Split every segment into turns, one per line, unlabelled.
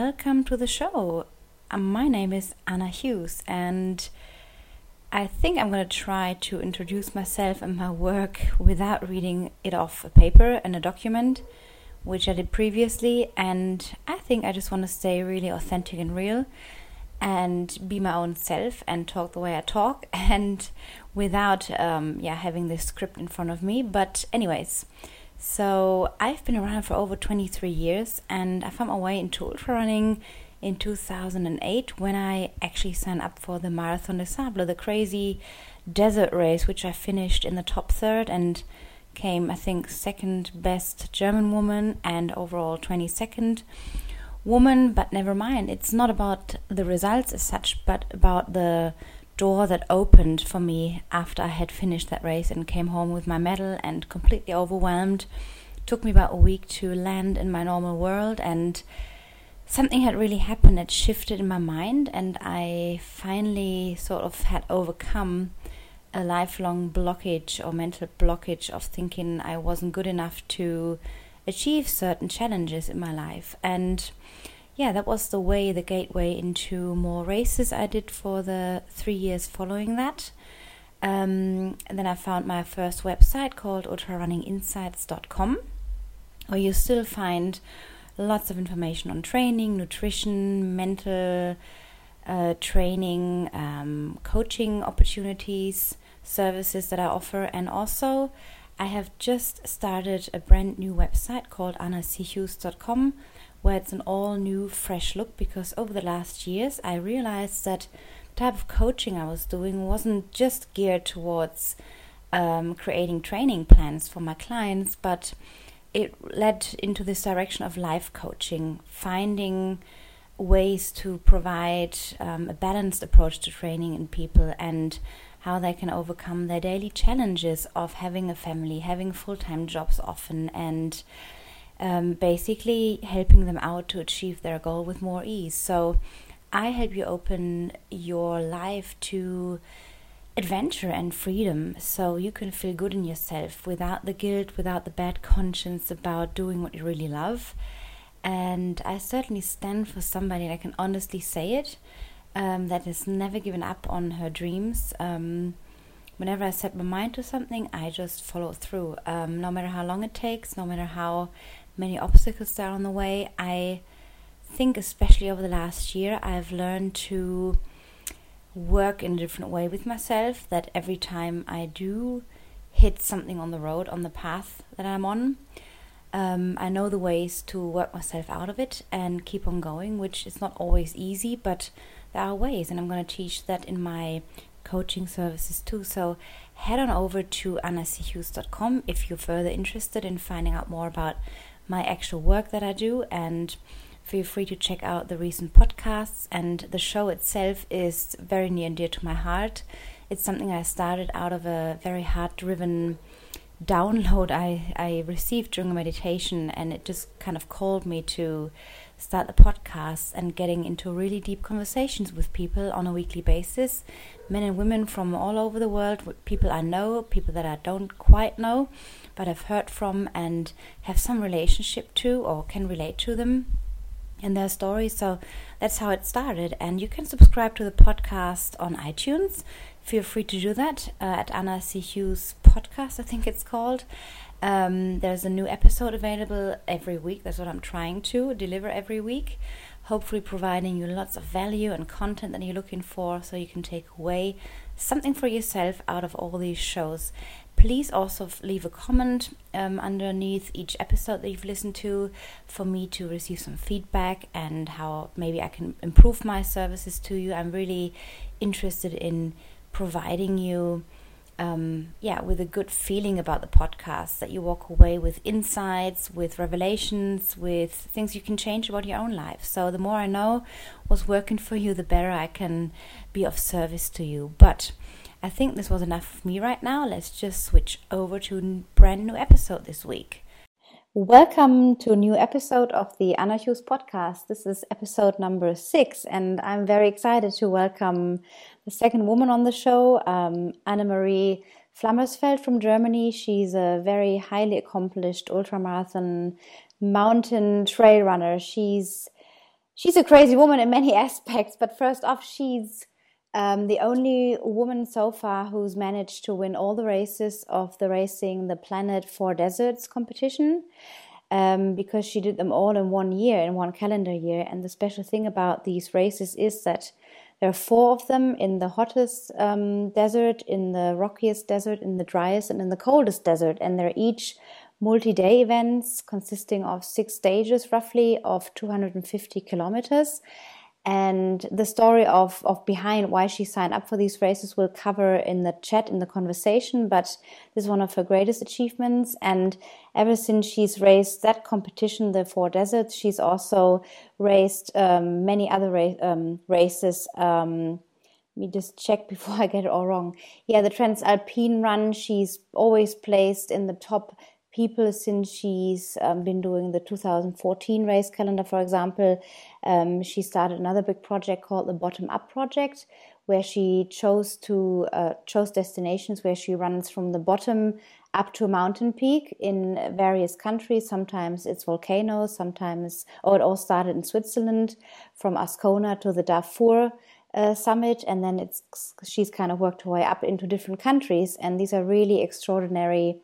welcome to the show. Um, my name is Anna Hughes, and I think I'm going to try to introduce myself and my work without reading it off a paper and a document, which I did previously. And I think I just want to stay really authentic and real and be my own self and talk the way I talk and without um, yeah having this script in front of me. But anyways, so I've been around for over 23 years and I found my way into ultra running in 2008 when I actually signed up for the Marathon des Sables, the crazy desert race, which I finished in the top third and came, I think, second best German woman and overall 22nd woman. But never mind, it's not about the results as such, but about the door that opened for me after I had finished that race and came home with my medal and completely overwhelmed. It took me about a week to land in my normal world and something had really happened that shifted in my mind, and I finally sort of had overcome a lifelong blockage or mental blockage of thinking I wasn't good enough to achieve certain challenges in my life. And yeah, that was the way, the gateway into more races I did for the three years following that. Um, and then I found my first website called ultrarunninginsights.com, where you still find lots of information on training, nutrition, mental uh, training, um, coaching opportunities, services that I offer, and also I have just started a brand new website called annachughes.com where it's an all new, fresh look because over the last years I realized that the type of coaching I was doing wasn't just geared towards um, creating training plans for my clients, but it led into this direction of life coaching, finding ways to provide um, a balanced approach to training in people and how they can overcome their daily challenges of having a family, having full time jobs often, and um, basically helping them out to achieve their goal with more ease. So, I help you open your life to adventure and freedom so you can feel good in yourself without the guilt, without the bad conscience about doing what you really love. And I certainly stand for somebody that can honestly say it, um, that has never given up on her dreams. Um, whenever I set my mind to something, I just follow through. Um, no matter how long it takes, no matter how many obstacles are on the way, I think, especially over the last year, I've learned to work in a different way with myself that every time I do hit something on the road, on the path that I'm on, um, I know the ways to work myself out of it and keep on going, which is not always easy, but there are ways, and I'm going to teach that in my coaching services too. So head on over to annachughes.com if you're further interested in finding out more about my actual work that I do and Feel free to check out the recent podcasts, and the show itself is very near and dear to my heart. It's something I started out of a very heart driven download I, I received during a meditation, and it just kind of called me to start the podcast and getting into really deep conversations with people on a weekly basis men and women from all over the world, people I know, people that I don't quite know, but I've heard from and have some relationship to or can relate to them and their stories. So that's how it started. And you can subscribe to the podcast on iTunes. Feel free to do that uh, at Anna C. Hughes Podcast, I think it's called. Um, there's a new episode available every week. That's what I'm trying to deliver every week. Hopefully, providing you lots of value and content that you're looking for so you can take away something for yourself out of all these shows. Please also leave a comment um, underneath each episode that you've listened to for me to receive some feedback and how maybe I can improve my services to you. I'm really interested in providing you. Um, yeah, with a good feeling about the podcast, that you walk away with insights, with revelations, with things you can change about your own life. So, the more I know what's working for you, the better I can be of service to you. But I think this was enough of me right now. Let's just switch over to a brand new episode this week. Welcome to a new episode of the Anna Hughes podcast. This is episode number six, and I'm very excited to welcome the second woman on the show, um, Anne-Marie Flammersfeld from Germany. She's a very highly accomplished ultramarathon mountain trail runner. She's she's a crazy woman in many aspects. But first off, she's um, the only woman so far who's managed to win all the races of the Racing the Planet Four Deserts competition. Um, because she did them all in one year, in one calendar year. And the special thing about these races is that there are four of them in the hottest um, desert, in the rockiest desert, in the driest, and in the coldest desert. And they're each multi day events consisting of six stages, roughly, of 250 kilometers. And the story of, of behind why she signed up for these races will cover in the chat, in the conversation. But this is one of her greatest achievements. And ever since she's raced that competition, the Four Deserts, she's also raced um, many other ra- um, races. Um, let me just check before I get it all wrong. Yeah, the Transalpine run, she's always placed in the top people since she's um, been doing the 2014 race calendar, for example. Um, she started another big project called the Bottom Up Project, where she chose to uh, chose destinations where she runs from the bottom up to a mountain peak in various countries. Sometimes it's volcanoes, sometimes, oh, it all started in Switzerland, from Ascona to the Dufour. Uh, summit and then it's she's kind of worked her way up into different countries and these are really extraordinary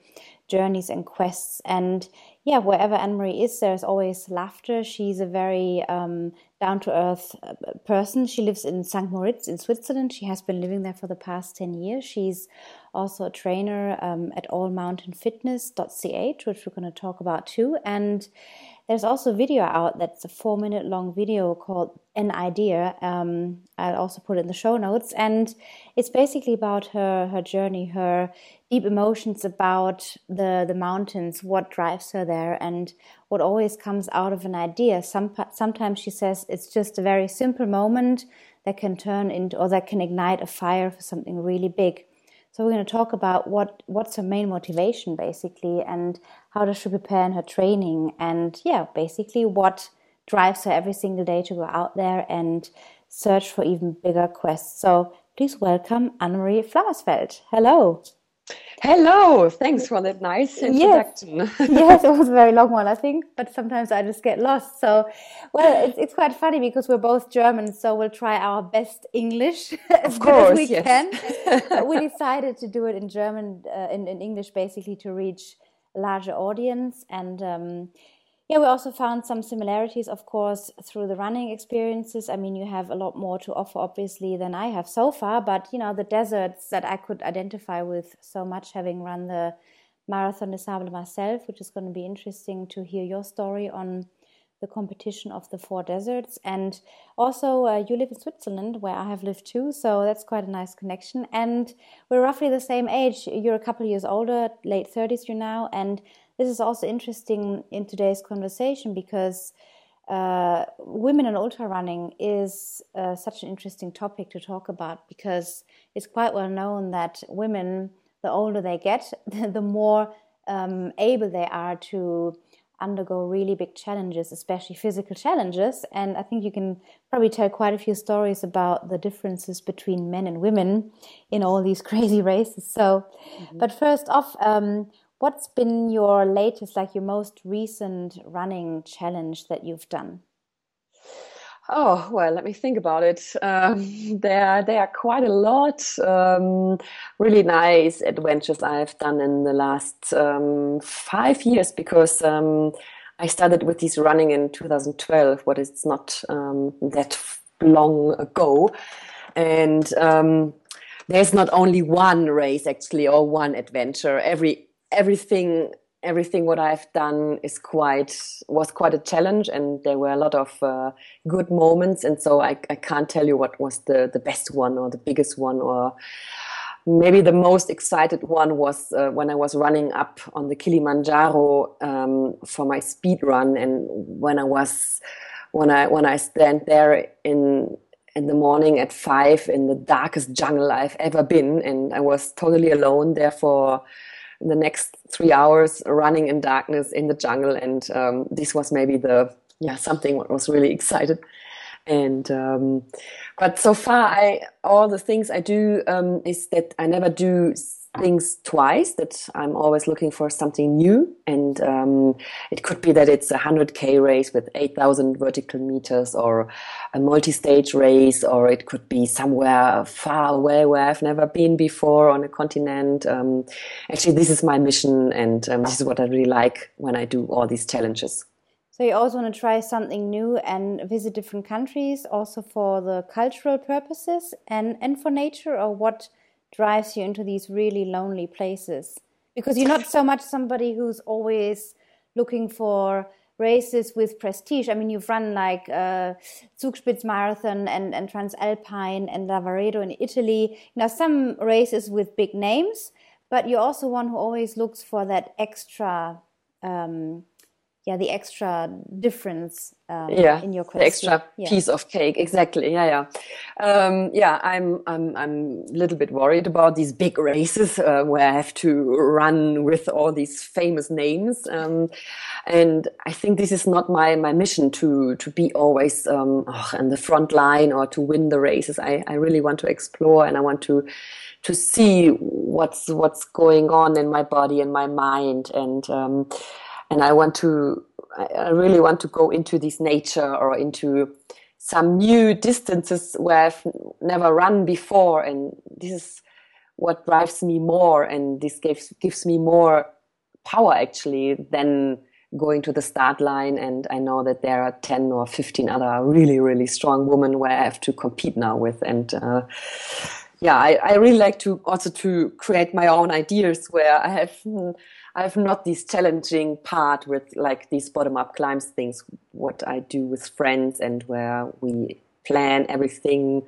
journeys and quests. And yeah, wherever Anne Marie is, there's always laughter. She's a very um, down to earth uh, person. She lives in St. Moritz in Switzerland. She has been living there for the past 10 years. She's also a trainer um, at allmountainfitness.ch, which we're going to talk about too. And there's also a video out that's a four minute long video called An Idea. Um, I'll also put in the show notes. And it's basically about her, her journey, her deep emotions about the, the mountains, what drives her there, and what always comes out of an idea. Some, sometimes she says it's just a very simple moment that can turn into or that can ignite a fire for something really big. So we're going to talk about what what's her main motivation basically, and how does she prepare in her training, and yeah, basically what drives her every single day to go out there and search for even bigger quests. So please welcome Anne-Marie Flammersfeld. Hello.
Hello, thanks for that nice introduction.
Yes. yes, it was a very long one, I think, but sometimes I just get lost. So, well, it's, it's quite funny because we're both German, so we'll try our best English as
course,
as we
yes.
can. but we decided to do it in German, uh, in, in English, basically to reach a larger audience. And um, yeah, we also found some similarities, of course, through the running experiences. I mean, you have a lot more to offer, obviously, than I have so far, but you know, the deserts that I could identify with so much, having run the Marathon des Sables myself, which is going to be interesting to hear your story on the competition of the four deserts. And also, uh, you live in Switzerland, where I have lived too, so that's quite a nice connection. And we're roughly the same age. You're a couple years older, late 30s, you now, and this is also interesting in today's conversation because uh, women in ultra running is uh, such an interesting topic to talk about because it's quite well known that women, the older they get, the more um, able they are to undergo really big challenges, especially physical challenges. And I think you can probably tell quite a few stories about the differences between men and women in all these crazy races. So, mm-hmm. but first off, um, What's been your latest, like your most recent running challenge that you've done?
Oh well, let me think about it. Um, there, there are quite a lot. Um, really nice adventures I've done in the last um, five years because um, I started with this running in 2012. What is not um, that long ago, and um, there's not only one race actually or one adventure. Every everything everything what I've done is quite was quite a challenge, and there were a lot of uh, good moments. And so I, I can't tell you what was the the best one or the biggest one or maybe the most excited one was uh, when I was running up on the Kilimanjaro um, for my speed run, and when I was when I when I stand there in in the morning at five in the darkest jungle I've ever been, and I was totally alone there for the next three hours running in darkness in the jungle. And um, this was maybe the, yeah, something what was really excited. And, um, but so far I, all the things I do, um, is that I never do things twice that I'm always looking for something new. And um, it could be that it's a 100K race with 8,000 vertical meters or a multi stage race, or it could be somewhere far away where I've never been before on a continent. Um, actually, this is my mission, and um, this is what I really like when I do all these challenges.
So you also want to try something new and visit different countries, also for the cultural purposes and, and for nature, or what? Drives you into these really lonely places because you're not so much somebody who's always looking for races with prestige. I mean, you've run like uh, Zugspitz Marathon and, and Transalpine and Lavaredo in Italy. Now, some races with big names, but you're also one who always looks for that extra um, yeah the extra difference um,
yeah
in your
quest. the extra yeah. piece of cake. Exactly. Yeah yeah. Um, yeah i'm i'm i'm a little bit worried about these big races uh, where i have to run with all these famous names. Um, and i think this is not my my mission to to be always um, oh, in the front line or to win the races. I i really want to explore and i want to to see what's what's going on in my body and my mind. And um, and I want to, I really want to go into this nature or into some new distances where I've never run before, and this is what drives me more, and this gives gives me more power actually than going to the start line. And I know that there are 10 or 15 other really, really strong women where I have to compete now with. And uh, yeah, I, I, really like to also to create my own ideas where I have I have not this challenging part with like these bottom up climbs things, what I do with friends and where we plan everything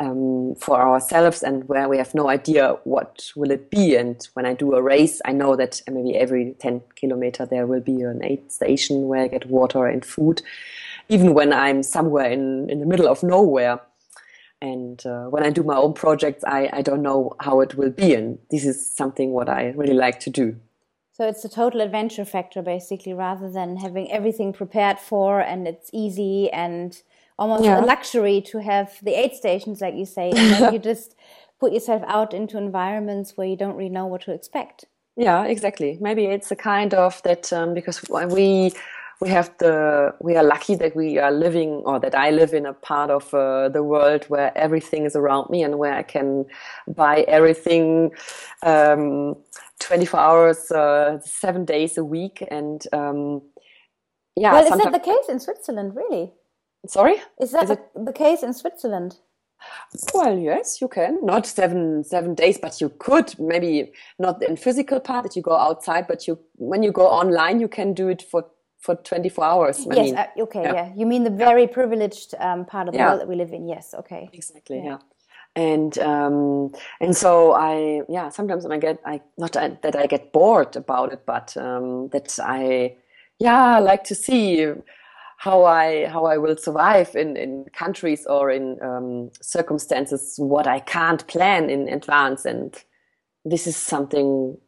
um, for ourselves and where we have no idea what will it be. And when I do a race, I know that maybe every 10 kilometer there will be an aid station where I get water and food, even when I'm somewhere in, in the middle of nowhere. And uh, when I do my own projects, I, I don't know how it will be. And this is something what I really like to do.
So it's a total adventure factor, basically, rather than having everything prepared for and it's easy and almost yeah. a luxury to have the aid stations, like you say, and you just put yourself out into environments where you don't really know what to expect.
Yeah, exactly. Maybe it's a kind of that um, because we we have the we are lucky that we are living or that I live in a part of uh, the world where everything is around me and where I can buy everything. Um, 24 hours, uh, seven days a week. And um,
yeah. Well, is that the case in Switzerland, really?
Sorry?
Is that is the, the case in Switzerland?
Well, yes, you can. Not seven seven days, but you could maybe not in physical part that you go outside, but you when you go online, you can do it for for 24 hours.
I yes, mean, uh, okay, yeah. yeah. You mean the very privileged um, part of the yeah. world that we live in? Yes, okay.
Exactly, yeah. yeah and um, and so I yeah sometimes I get I not that I get bored about it, but um, that I yeah like to see how I how I will survive in in countries or in um, circumstances what I can't plan in advance, and this is something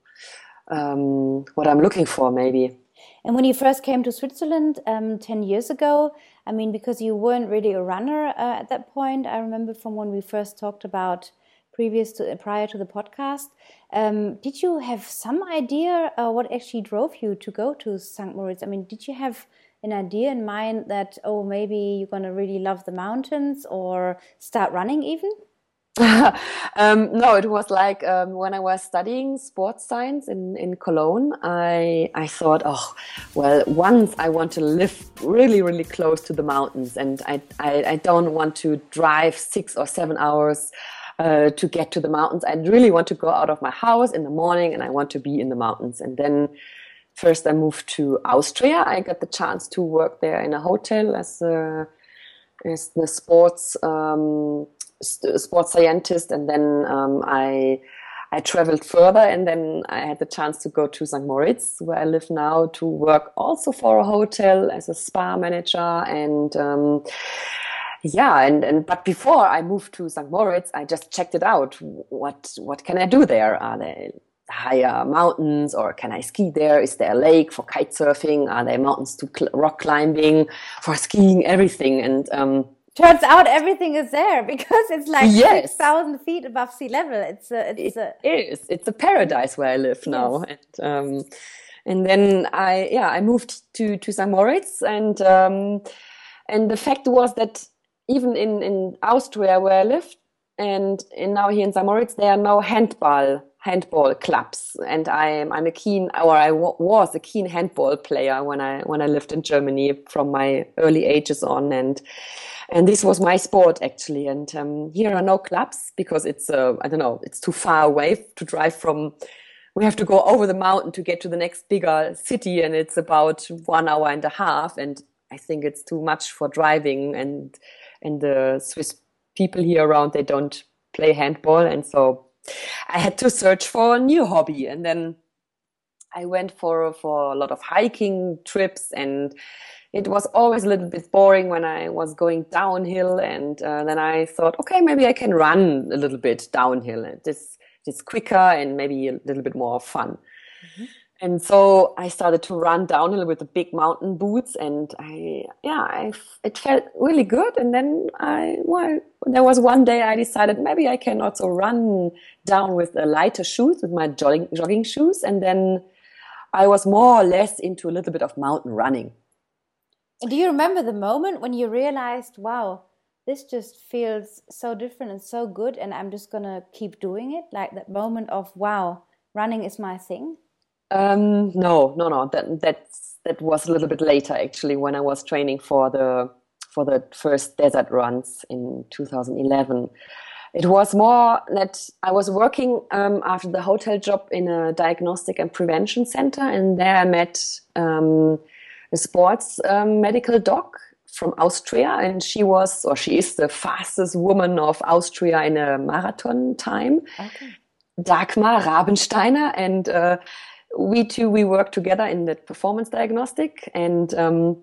um, what I'm looking for maybe.
And when you first came to Switzerland um, 10 years ago, I mean, because you weren't really a runner uh, at that point, I remember from when we first talked about previous to prior to the podcast. Um, did you have some idea uh, what actually drove you to go to St. Moritz? I mean, did you have an idea in mind that, oh, maybe you're going to really love the mountains or start running even?
um, no, it was like um, when I was studying sports science in, in Cologne, I, I thought, oh, well, once I want to live really, really close to the mountains and I, I, I don't want to drive six or seven hours uh, to get to the mountains. I really want to go out of my house in the morning and I want to be in the mountains. And then first I moved to Austria. I got the chance to work there in a hotel as, a, as the sports um, sports scientist, and then um, I I traveled further, and then I had the chance to go to St. Moritz, where I live now, to work also for a hotel as a spa manager, and um, yeah, and, and but before I moved to St. Moritz, I just checked it out. What what can I do there? Are there higher mountains, or can I ski there? Is there a lake for kite surfing? Are there mountains to cl- rock climbing, for skiing, everything? And um,
turns out everything is there because it's like yes. 6,000 feet above sea level. It's a, it's
it a, is. It's a paradise where I live now. Yes. And, um, and then I, yeah, I moved to, to St. Moritz and, um, and the fact was that even in, in Austria where I lived and, and now here in St. Moritz, there are no handball handball clubs and I'm I'm a keen or I w- was a keen handball player when I when I lived in Germany from my early ages on and and this was my sport actually. And um, here are no clubs because it's uh, I don't know it's too far away to drive from. We have to go over the mountain to get to the next bigger city, and it's about one hour and a half. And I think it's too much for driving. And and the Swiss people here around they don't play handball, and so I had to search for a new hobby. And then I went for for a lot of hiking trips and it was always a little bit boring when I was going downhill. And uh, then I thought, okay, maybe I can run a little bit downhill. And this is quicker and maybe a little bit more fun. Mm-hmm. And so I started to run downhill with the big mountain boots, and I, yeah, I, it felt really good. And then I, well, there was one day I decided maybe I can also run down with the lighter shoes, with my jogging, jogging shoes. And then I was more or less into a little bit of mountain running.
Do you remember the moment when you realized, wow, this just feels so different and so good, and I'm just gonna keep doing it? Like that moment of, wow, running is my thing?
Um, no, no, no. That that's that was a little bit later actually when I was training for the for the first desert runs in 2011. It was more that I was working um, after the hotel job in a diagnostic and prevention center, and there I met. Um, a sports um, medical doc from Austria, and she was, or she is, the fastest woman of Austria in a marathon time. Okay. Dagmar Rabensteiner, and uh, we two we worked together in the performance diagnostic, and um,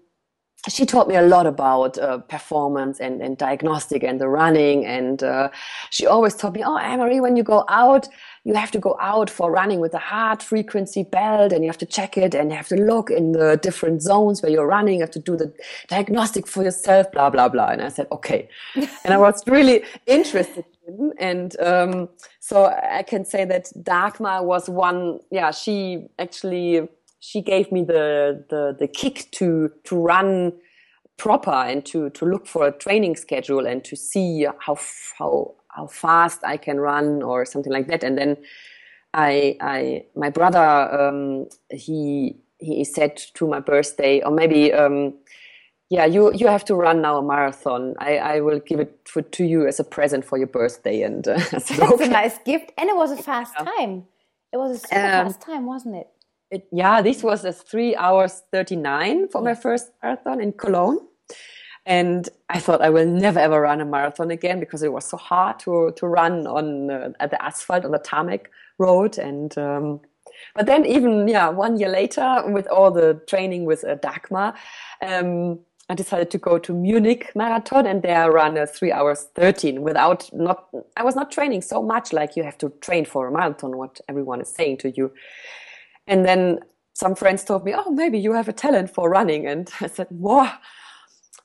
she taught me a lot about uh, performance and, and diagnostic and the running. And uh, she always taught me, oh, Anne-Marie, when you go out, you have to go out for running with a heart frequency belt and you have to check it and you have to look in the different zones where you're running. You have to do the diagnostic for yourself, blah, blah, blah. And I said, okay. and I was really interested in, and um, so I can say that Dagmar was one, yeah, she actually, she gave me the, the, the kick to, to run proper and to, to look for a training schedule and to see how, how, how fast I can run or something like that. And then I, I, my brother, um, he, he said to my birthday, or maybe, um, yeah, you, you have to run now a marathon. I, I will give it for, to you as a present for your birthday. And uh,
that's okay. a nice gift. And it was a fast yeah. time. It was a super um, fast time, wasn't it?
it? Yeah, this was a three hours 39 for yeah. my first marathon in Cologne. And I thought I will never ever run a marathon again because it was so hard to to run on uh, at the asphalt on the tarmac road. And um, but then even yeah, one year later with all the training with uh, Dagmar, um, I decided to go to Munich Marathon and there I ran a three hours thirteen without not I was not training so much like you have to train for a marathon. What everyone is saying to you, and then some friends told me, "Oh, maybe you have a talent for running," and I said, "Wow."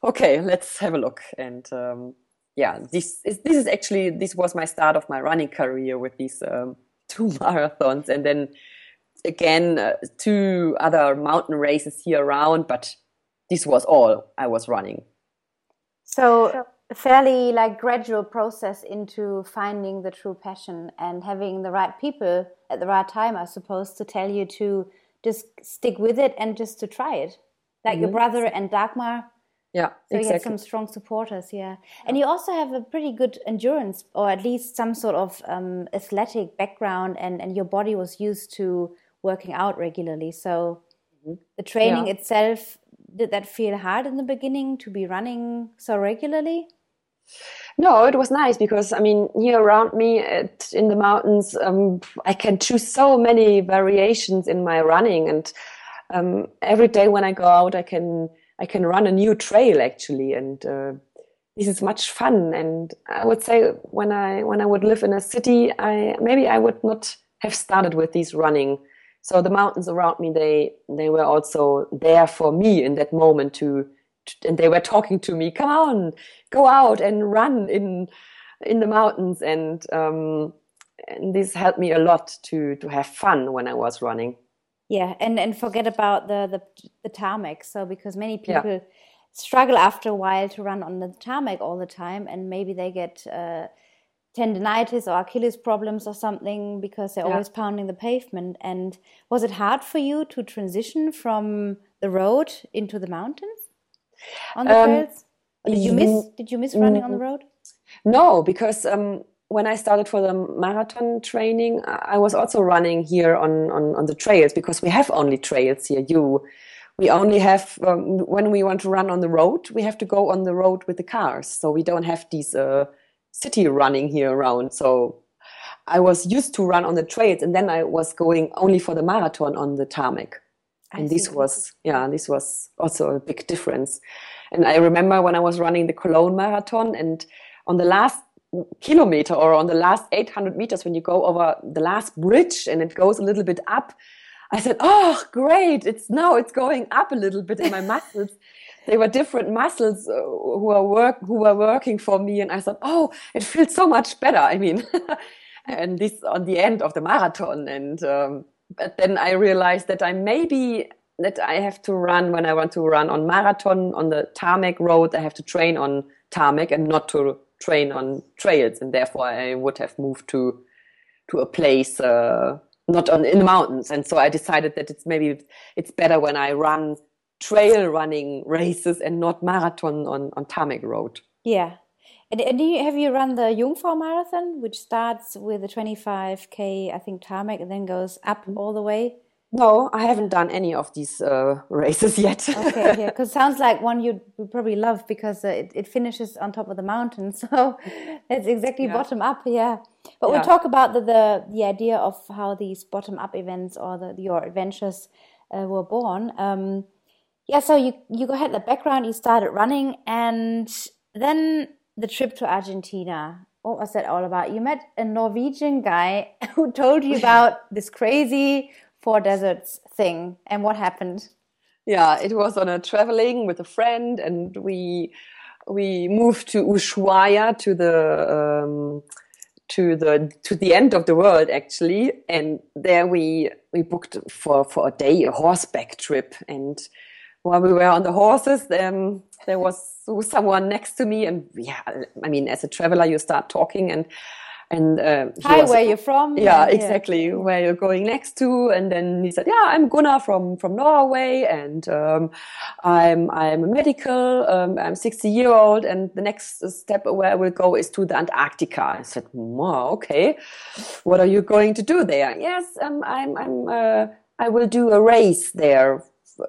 Okay, let's have a look. And um, yeah, this is this is actually this was my start of my running career with these um, two marathons, and then again uh, two other mountain races here around. But this was all I was running.
So a fairly like gradual process into finding the true passion and having the right people at the right time, I suppose, to tell you to just stick with it and just to try it. Like mm -hmm. your brother and Dagmar
yeah,
so exactly. you had some strong supporters, yeah. And you also have a pretty good endurance, or at least some sort of um, athletic background, and, and your body was used to working out regularly. So mm-hmm. the training yeah. itself, did that feel hard in the beginning to be running so regularly?
No, it was nice because I mean, here around me at, in the mountains, um, I can choose so many variations in my running, and um, every day when I go out, I can I can run a new trail actually, and uh, this is much fun. And I would say when I when I would live in a city, I maybe I would not have started with these running. So the mountains around me, they they were also there for me in that moment to and they were talking to me, come on, go out and run in in the mountains, and um, and this helped me a lot to to have fun when I was running.
Yeah, and and forget about the the, the tarmac. So because many people. Yeah. Struggle after a while to run on the tarmac all the time, and maybe they get uh, tendonitis or Achilles problems or something because they're yeah. always pounding the pavement. And was it hard for you to transition from the road into the mountains on the um, trails? Did you miss? Did you miss running on the road?
No, because um, when I started for the marathon training, I was also running here on, on, on the trails because we have only trails here. You, we only have um, when we want to run on the road, we have to go on the road with the cars. So we don't have these uh, city running here around. So I was used to run on the trails, and then I was going only for the marathon on the tarmac. and this was yeah, this was also a big difference. And I remember when I was running the Cologne marathon, and on the last kilometer or on the last 800 meters, when you go over the last bridge and it goes a little bit up, I said, "Oh, great! It's now it's going up a little bit in my muscles." they were different muscles uh, who were work who were working for me, and I thought, oh, it feels so much better. I mean, and this on the end of the marathon, and um, but then I realized that I maybe that I have to run when I want to run on marathon on the tarmac road. I have to train on tarmac and not to train on trails, and therefore I would have moved to to a place uh, not on in the mountains. And so I decided that it's maybe it's better when I run trail running races and not marathon on, on tarmac road.
Yeah. And, and you, have you run the Jungfrau Marathon, which starts with a 25k, I think, tarmac, and then goes up mm-hmm. all the way?
No, I haven't done any of these uh, races yet.
okay, yeah, because sounds like one you'd probably love because uh, it, it finishes on top of the mountain. So it's exactly yeah. bottom up, yeah. But yeah. we'll talk about the, the, the idea of how these bottom up events or the, your adventures uh, were born. Um, yeah, so you you go ahead the background, you started running, and then the trip to Argentina. What was that all about? You met a Norwegian guy who told you about this crazy four deserts thing, and what happened?
Yeah, it was on a traveling with a friend, and we we moved to Ushuaia to the um, to the to the end of the world actually, and there we we booked for for a day a horseback trip and while we were on the horses, there was someone next to me, and yeah, I mean, as a traveler, you start talking and and uh,
hi, was, where you're from?
Yeah, exactly, yeah. where you're going next to. And then he said, "Yeah, I'm Gunnar from from Norway, and um, I'm I'm a medical. Um, I'm 60 year old, and the next step where I will go is to the Antarctica." I said, "Wow, okay. What are you going to do there?" Yes, um, I'm I'm. Uh, I will do a race there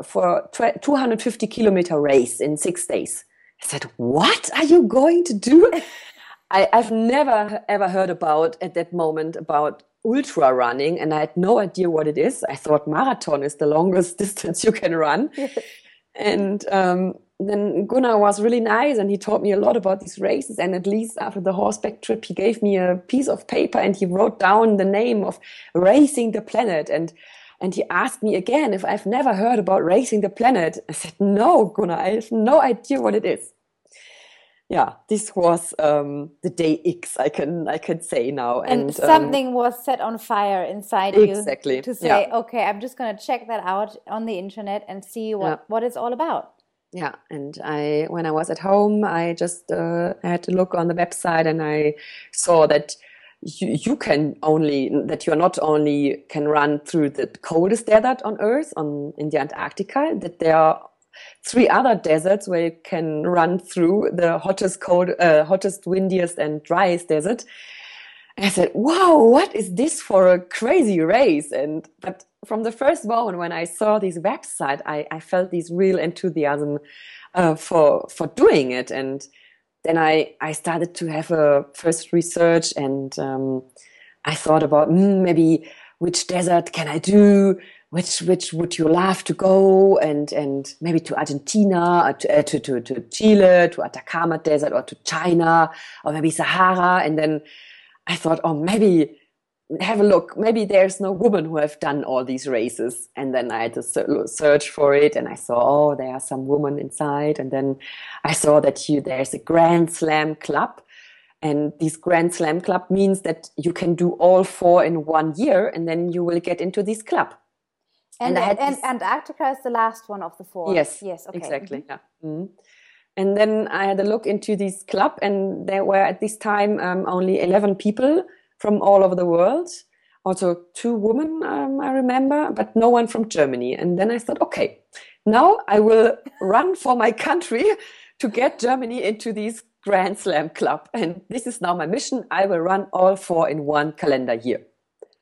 for 250 kilometer race in six days. I said, what are you going to do? I, I've never ever heard about at that moment about ultra running and I had no idea what it is. I thought marathon is the longest distance you can run. and um, then Gunnar was really nice and he taught me a lot about these races. And at least after the horseback trip, he gave me a piece of paper and he wrote down the name of Racing the Planet. And and he asked me again if I've never heard about Racing the Planet. I said, no, Gunnar, I have no idea what it is. Yeah, this was um, the day X. I can I can say now,
and, and something um, was set on fire inside
exactly. you. Exactly.
To say, yeah. okay, I'm just going to check that out on the internet and see what yeah. what it's all about.
Yeah, and I when I was at home, I just uh, had to look on the website, and I saw that you, you can only that you are not only can run through the coldest desert on earth on in the antarctica that there are three other deserts where you can run through the hottest cold uh, hottest windiest and driest desert. And i said wow what is this for a crazy race? And but from the first moment when i saw this website i, I felt this real enthusiasm uh, for for doing it. And then I, I started to have a first research and um, I thought about mm, maybe which desert can I do, which which would you love to go, and and maybe to Argentina, uh, to, uh, to, to, to Chile, to Atacama Desert, or to China, or maybe Sahara. And then I thought, oh, maybe have a look. Maybe there's no woman who have done all these races. And then I had to search for it, and I saw, oh, there are some women inside. And then I saw that you, there's a Grand Slam club. And this Grand Slam club means that you can do all four in one year, and then you will get into this club.
And, and, and this... Antarctica is the last one of the four.
Yes. Yes. Okay. Exactly. Mm-hmm. Yeah. Mm-hmm. And then I had a look into this club, and there were at this time um, only 11 people from all over the world. Also, two women, um, I remember, but no one from Germany. And then I thought, okay, now I will run for my country to get Germany into this Grand Slam club. And this is now my mission. I will run all four in one calendar year.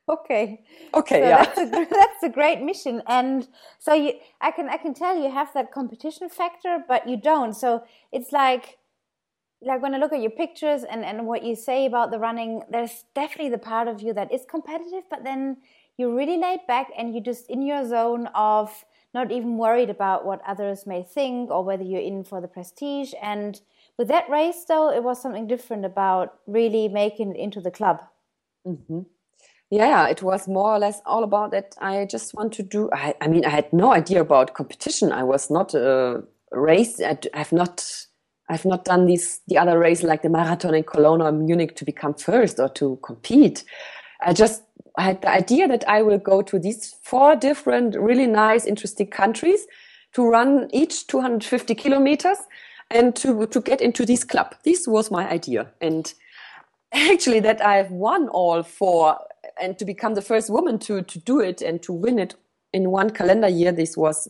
Okay.
Okay. So yeah.
That's a, that's a great mission, and so you, I can, I can tell you have that competition factor, but you don't. So it's like, like when I look at your pictures and and what you say about the running, there's definitely the part of you that is competitive, but then you're really laid back and you're just in your zone of not even worried about what others may think or whether you're in for the prestige. And with that race, though, it was something different about really making it into the club.
Mm-hmm yeah it was more or less all about that i just want to do i, I mean i had no idea about competition. I was not a race I, have not i've not done these the other race like the marathon in cologne or munich to become first or to compete. I just I had the idea that i will go to these four different really nice interesting countries to run each 250 kilometers and to to get into this club. This was my idea. And actually that i've won all four and to become the first woman to to do it and to win it in one calendar year this was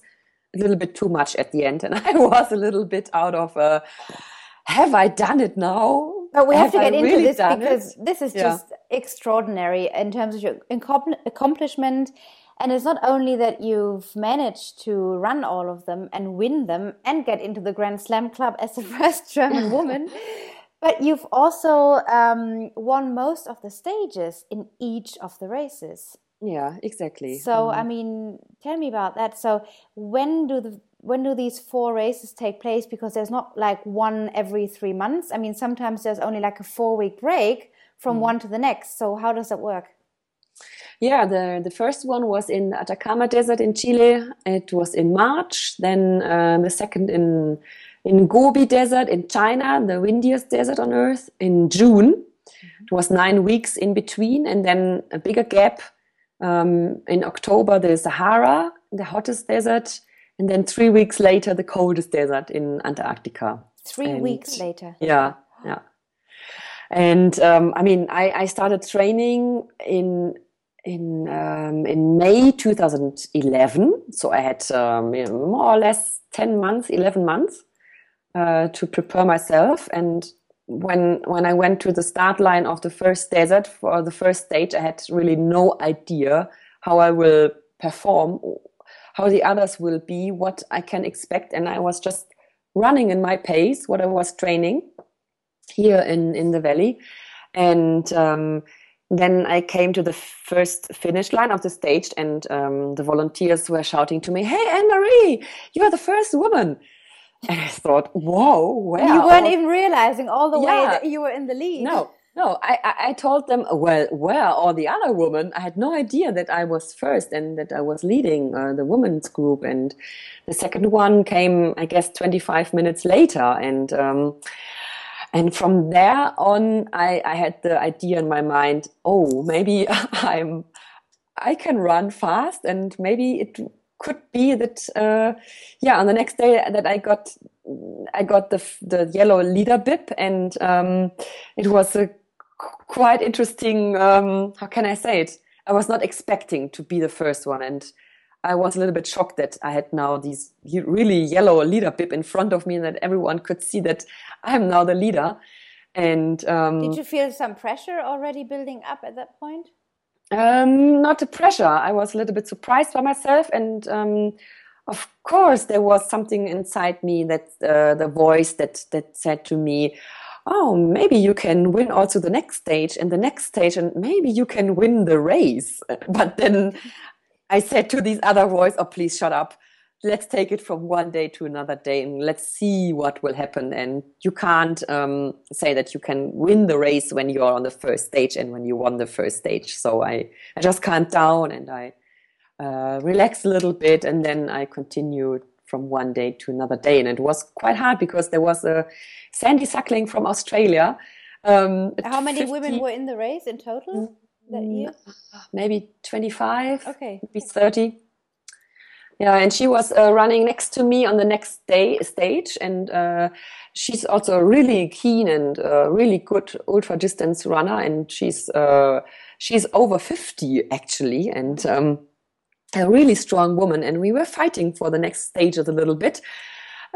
a little bit too much at the end and i was a little bit out of uh, have i done it now
but we have, have to get I into really this because it? this is yeah. just extraordinary in terms of your accomplishment and it's not only that you've managed to run all of them and win them and get into the Grand Slam club as the first German woman, but you've also um, won most of the stages in each of the races.
Yeah, exactly.
So, mm. I mean, tell me about that. So, when do the when do these four races take place? Because there's not like one every three months. I mean, sometimes there's only like a four week break from mm. one to the next. So, how does that work?
Yeah, the the first one was in Atacama Desert in Chile. It was in March. Then uh, the second in in Gobi Desert in China, the windiest desert on earth, in June. It was nine weeks in between, and then a bigger gap um, in October, the Sahara, the hottest desert, and then three weeks later, the coldest desert in Antarctica.
Three and weeks later.
Yeah, yeah. And um, I mean, I, I, started training in in um, in May 2011, so I had um, you know, more or less ten months, eleven months uh, to prepare myself. And when when I went to the start line of the first desert for the first stage, I had really no idea how I will perform, how the others will be, what I can expect, and I was just running in my pace, what I was training here in in the valley, and. Um, then I came to the first finish line of the stage, and um, the volunteers were shouting to me, "Hey, Anne Marie, you are the first woman!" And I thought, whoa, well.
You weren't even realizing all the yeah. way that you were in the lead.
No, no. I, I told them, well, where all the other women? I had no idea that I was first and that I was leading uh, the women's group. And the second one came, I guess, 25 minutes later. And, um, and from there on, I, I had the idea in my mind, oh, maybe I'm, I can run fast and maybe it could be that uh, yeah on the next day that I got I got the the yellow leader bib and um, it was a quite interesting um, how can I say it? I was not expecting to be the first one and I was a little bit shocked that I had now these really yellow leader bib in front of me and that everyone could see that I am now the leader and um,
did you feel some pressure already building up at that point
um, not a pressure. I was a little bit surprised by myself, and um, of course, there was something inside me that uh, the voice that that said to me, "Oh, maybe you can win also the next stage and the next stage, and maybe you can win the race." But then I said to this other voice, "Oh, please shut up." Let's take it from one day to another day and let's see what will happen. And you can't um, say that you can win the race when you are on the first stage and when you won the first stage. So I, I just calmed down and I uh, relaxed a little bit and then I continued from one day to another day. And it was quite hard because there was a Sandy Suckling from Australia.
Um, How many 50, women were in the race in total that mm, year?
Maybe 25,
okay.
maybe 30 yeah, and she was uh, running next to me on the next day stage, and uh, she's also really keen and uh, really good ultra distance runner, and she's uh, she's over fifty actually, and um, a really strong woman. And we were fighting for the next stages a little bit,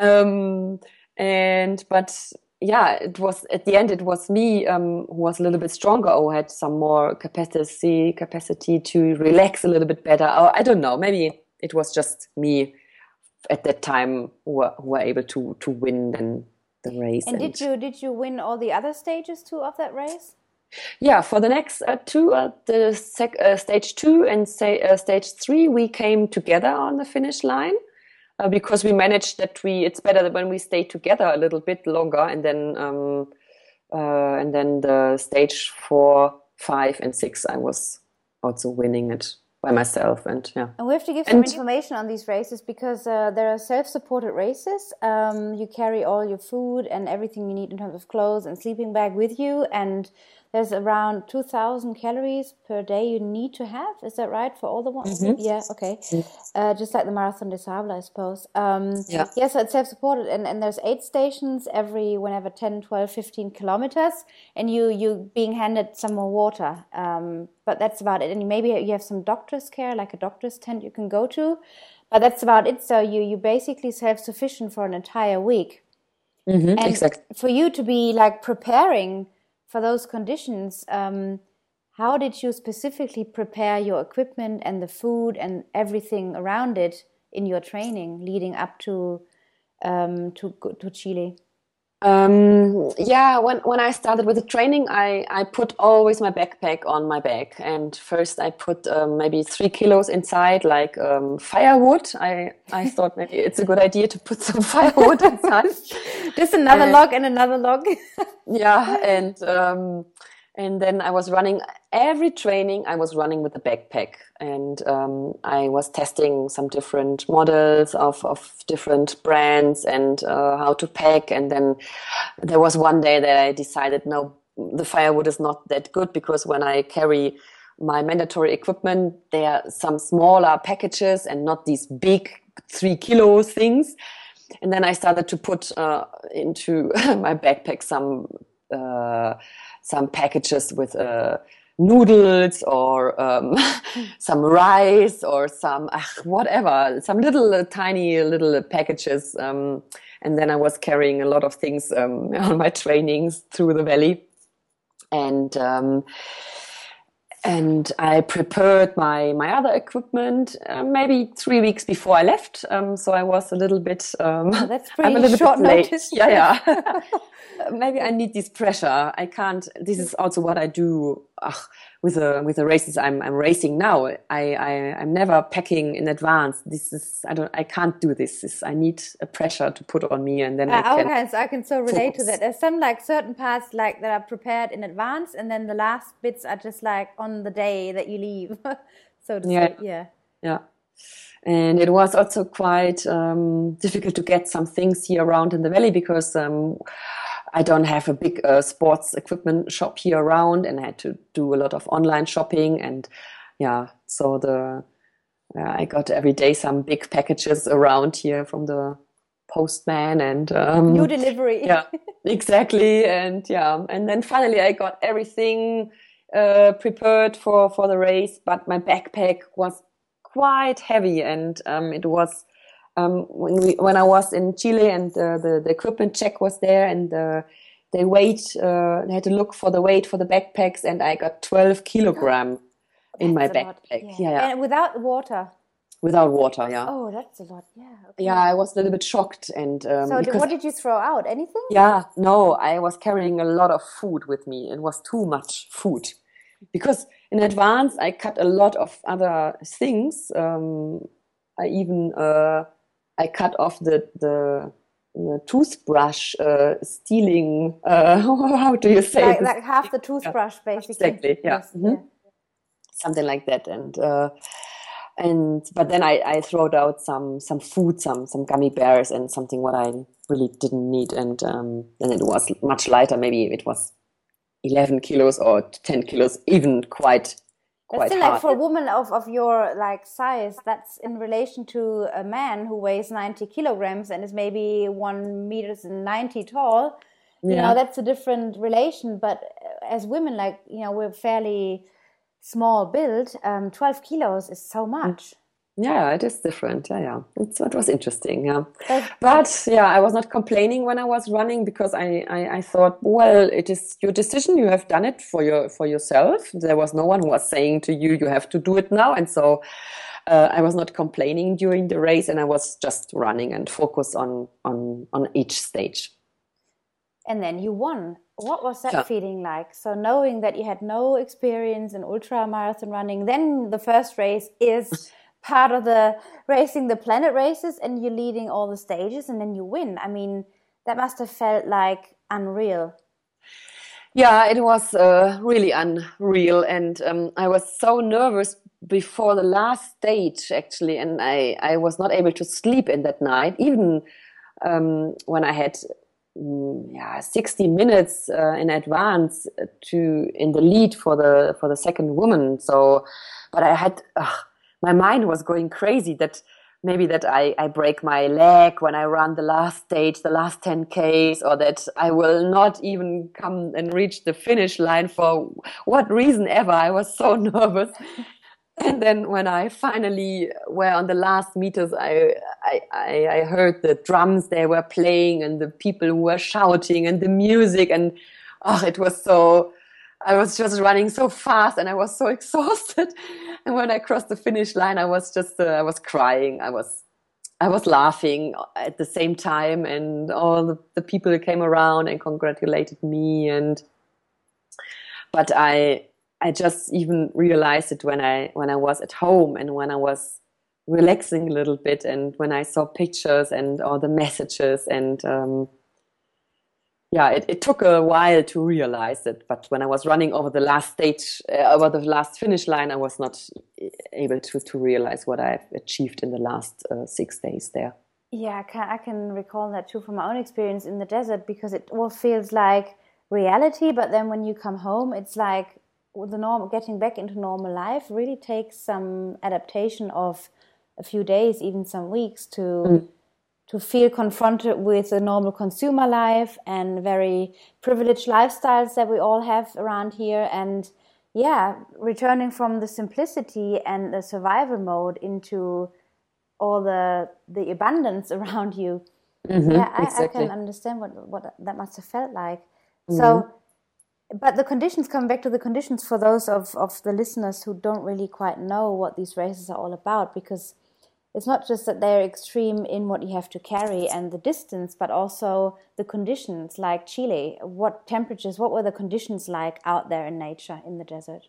um, and but yeah, it was at the end. It was me um, who was a little bit stronger, or had some more capacity capacity to relax a little bit better. Or I don't know, maybe it was just me at that time who were, who were able to to win then the race.
And, and, did you did you win all the other stages too of that race?
Yeah, for the next uh, two, uh, the sec, uh, stage two and say, uh, stage three, we came together on the finish line uh, because we managed that we. It's better when we stay together a little bit longer, and then um, uh, and then the stage four, five, and six, I was also winning it by myself and yeah.
And we have to give some and information on these races because uh, there are self-supported races. Um, you carry all your food and everything you need in terms of clothes and sleeping bag with you. And there's around 2000 calories per day you need to have is that right for all the ones mm-hmm. yeah okay mm-hmm. uh, just like the marathon des sables i suppose um, yeah. yeah so it's self-supported and, and there's eight stations every whenever 10 12 15 kilometers and you you being handed some more water um, but that's about it and maybe you have some doctor's care like a doctor's tent you can go to but that's about it so you you basically self-sufficient for an entire week
mm-hmm. and exactly.
for you to be like preparing for those conditions, um, how did you specifically prepare your equipment and the food and everything around it in your training leading up to um, to to Chile?
Um, yeah, when, when I started with the training, I, I put always my backpack on my back. And first I put um, maybe three kilos inside, like um, firewood. I, I thought maybe it's a good idea to put some firewood inside.
Just another log and another log.
yeah. And, um, and then I was running every training. I was running with a backpack, and um, I was testing some different models of of different brands and uh, how to pack. And then there was one day that I decided, no, the firewood is not that good because when I carry my mandatory equipment, there are some smaller packages and not these big three kilo things. And then I started to put uh, into my backpack some. Uh, some packages with uh, noodles or um, some rice or some whatever, some little uh, tiny little packages. Um, and then I was carrying a lot of things um, on my trainings through the valley, and um, and I prepared my my other equipment uh, maybe three weeks before I left. Um, so I was a little bit. Um,
oh, that's pretty I'm a little short bit late. notice.
Yeah, yeah. maybe I need this pressure. I can't. This is also what I do ugh, with the with the races I'm I'm racing now. I, I I'm never packing in advance. This is I don't I can't do this. this I need a pressure to put on me, and then uh, I can.
I can so relate focus. to that. There's some like certain parts like that are prepared in advance, and then the last bits are just like on the day that you leave. so to yeah. say, yeah,
yeah and it was also quite um, difficult to get some things here around in the valley because um, I don't have a big uh, sports equipment shop here around, and I had to do a lot of online shopping. And yeah, so the uh, I got every day some big packages around here from the postman and um,
new delivery.
yeah, exactly. And yeah, and then finally I got everything uh, prepared for for the race, but my backpack was quite heavy, and um, it was um, when we when I was in Chile and uh, the the equipment check was there and uh, they weight uh, they had to look for the weight for the backpacks and I got 12 kilogram in my backpack.
yeah. Yeah, yeah. And without water.
Without water, yeah.
Oh, that's a lot. Yeah. Okay.
Yeah, I was a little bit shocked and. Um,
so, what did you throw out? Anything?
Yeah, no, I was carrying a lot of food with me. It was too much food because in advance I cut a lot of other things. Um, I even uh, I cut off the the, the toothbrush uh, stealing. Uh, how do you say?
Like, like half the toothbrush,
yeah.
basically.
Exactly. Yeah. Yes, mm-hmm. yeah. Something like that, and uh, and but then I, I throwed out some some food, some some gummy bears, and something what I really didn't need, and um, and it was much lighter. Maybe it was eleven kilos or ten kilos, even quite. Quite
still,
hard.
like for a woman of, of your like size, that's in relation to a man who weighs ninety kilograms and is maybe one meters and ninety tall. Yeah. You know, that's a different relation. But as women, like you know, we're fairly small build, um, 12 kilos is so much.
Yeah, it is different. Yeah, yeah. It's, it was interesting. Yeah. But yeah, I was not complaining when I was running because I, I, I, thought, well, it is your decision. You have done it for your, for yourself. There was no one who was saying to you, you have to do it now. And so, uh, I was not complaining during the race and I was just running and focused on, on, on each stage.
And then you won what was that yeah. feeling like? So knowing that you had no experience in ultra marathon running, then the first race is part of the racing the planet races, and you're leading all the stages, and then you win. I mean, that must have felt like unreal.
Yeah, it was uh, really unreal, and um, I was so nervous before the last stage actually, and I I was not able to sleep in that night, even um, when I had Mm, yeah 60 minutes uh, in advance to in the lead for the for the second woman so but i had uh, my mind was going crazy that maybe that I, I break my leg when I run the last stage, the last 10 Ks, or that I will not even come and reach the finish line for what reason ever. I was so nervous and then when I finally were on the last meters, I, I, I heard the drums they were playing and the people who were shouting and the music and oh, it was so, I was just running so fast and I was so exhausted. And when I crossed the finish line, I was just, uh, I was crying. I was, I was laughing at the same time and all the, the people came around and congratulated me and, but I, I just even realized it when I when I was at home and when I was relaxing a little bit and when I saw pictures and all the messages and um, yeah, it, it, took a while to realize it. But when I was running over the last stage, uh, over the last finish line, I was not able to to realize what I've achieved in the last uh, six days there.
Yeah, I can, I can recall that too from my own experience in the desert because it all feels like reality, but then when you come home, it's like the norm getting back into normal life really takes some adaptation of a few days even some weeks to mm. To feel confronted with the normal consumer life and very privileged lifestyles that we all have around here and yeah returning from the simplicity and the survival mode into all the the abundance around you mm-hmm, yeah I, exactly. I, can understand what what that must have felt like mm-hmm. so but the conditions come back to the conditions for those of, of the listeners who don't really quite know what these races are all about because it's not just that they're extreme in what you have to carry and the distance but also the conditions like chile what temperatures what were the conditions like out there in nature in the desert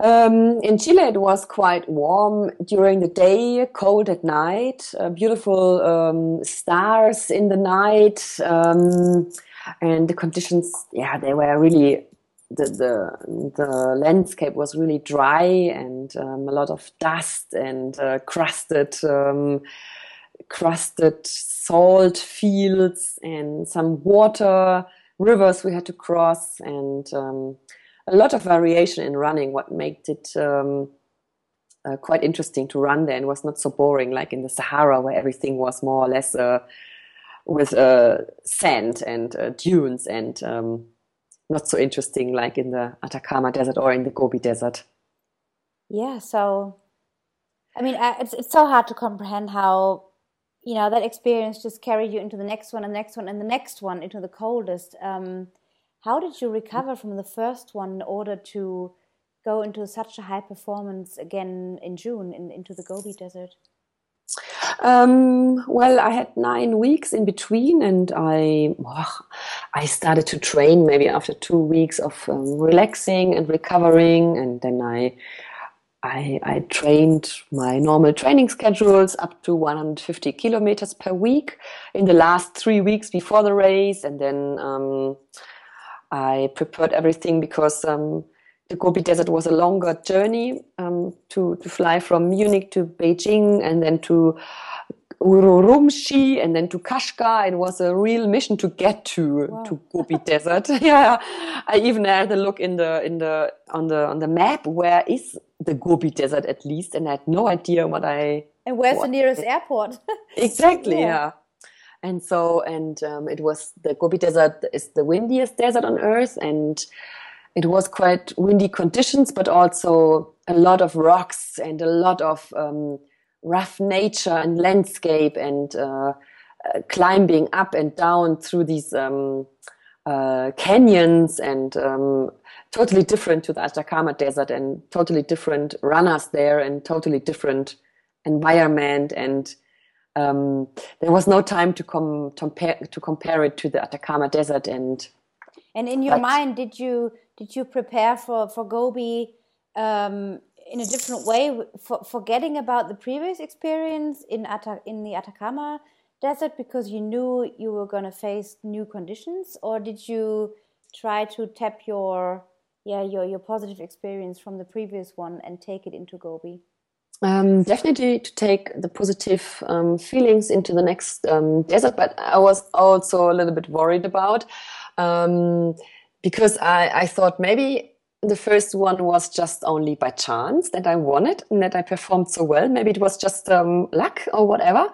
um, in Chile, it was quite warm during the day, cold at night, uh, beautiful um, stars in the night. Um, and the conditions, yeah, they were really the the, the landscape was really dry and um, a lot of dust and uh, crusted um, crusted salt fields and some water rivers we had to cross and um, a lot of variation in running. What made it um, uh, quite interesting to run there and was not so boring like in the Sahara where everything was more or less uh, with uh, sand and uh, dunes and um, not so interesting like in the Atacama Desert or in the Gobi Desert.
Yeah, so I mean, it's it's so hard to comprehend how you know that experience just carried you into the next one and the next one and the next one into the coldest. Um, how did you recover from the first one in order to go into such a high performance again in June in, into the Gobi Desert?
Um, well, I had nine weeks in between, and I oh, I started to train maybe after two weeks of um, relaxing and recovering, and then I I, I trained my normal training schedules up to 150 kilometers per week in the last three weeks before the race. And then um, I prepared everything because um, the Gobi Desert was a longer journey um, to, to fly from Munich to Beijing and then to Urumqi and then to Kashgar. It was a real mission to get to wow. to Gobi Desert. yeah, I even had a look in the in the on the on the map. Where is the Gobi Desert at least? And I had no idea what I.
And where's what the nearest airport?
exactly. yeah. yeah. And so, and um, it was the Gobi Desert is the windiest desert on Earth, and it was quite windy conditions, but also a lot of rocks and a lot of um, rough nature and landscape and uh, uh, climbing up and down through these um, uh, canyons and um, totally different to the Atacama Desert and totally different runners there and totally different environment and um, there was no time to com- compare to compare it to the Atacama Desert and
and in your mind did you did you prepare for for Gobi um, in a different way, for, forgetting about the previous experience in Ata- in the Atacama desert because you knew you were going to face new conditions, or did you try to tap your yeah your your positive experience from the previous one and take it into Gobi?
Um, definitely to take the positive um, feelings into the next um, desert, but I was also a little bit worried about um, because I, I thought maybe the first one was just only by chance that I won it and that I performed so well. Maybe it was just um, luck or whatever.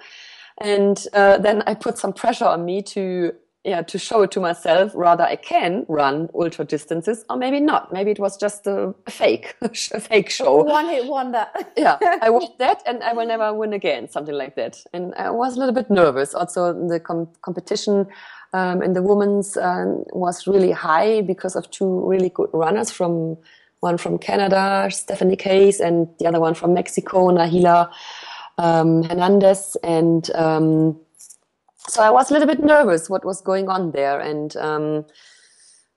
And uh, then I put some pressure on me to yeah to show it to myself. Rather, I can run ultra distances, or maybe not. Maybe it was just a, fake, a fake show.
One hit wonder.
yeah, I won that, and I will never win again. Something like that. And I was a little bit nervous. Also, the com- competition um, and the women's uh, was really high because of two really good runners from one from Canada, Stephanie Case, and the other one from Mexico, Nahila um, Hernandez. And um, so I was a little bit nervous what was going on there. And um,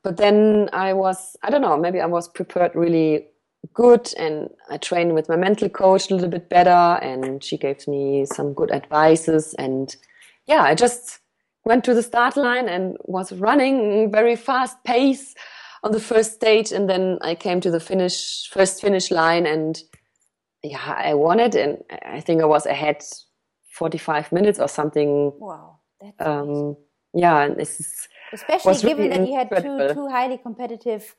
but then I was, I don't know, maybe I was prepared really good and I trained with my mental coach a little bit better and she gave me some good advices and yeah, I just went to the start line and was running very fast pace on the first stage. And then I came to the finish first finish line and yeah I won it. And I think I was ahead 45 minutes or something.
Wow
um, yeah and this is
especially given really that you had two two highly competitive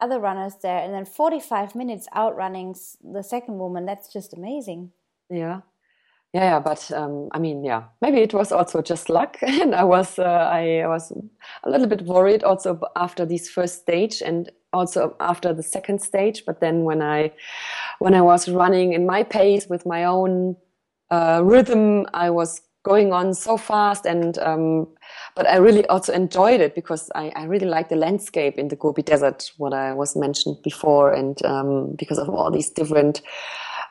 other runners there and then 45 minutes outrunning the second woman. That's just amazing.
Yeah yeah, yeah but um, I mean, yeah, maybe it was also just luck, and I was uh, I was a little bit worried also after this first stage and also after the second stage. But then when I when I was running in my pace with my own uh, rhythm, I was going on so fast and um, but I really also enjoyed it because I, I really like the landscape in the Gobi Desert, what I was mentioned before, and um, because of all these different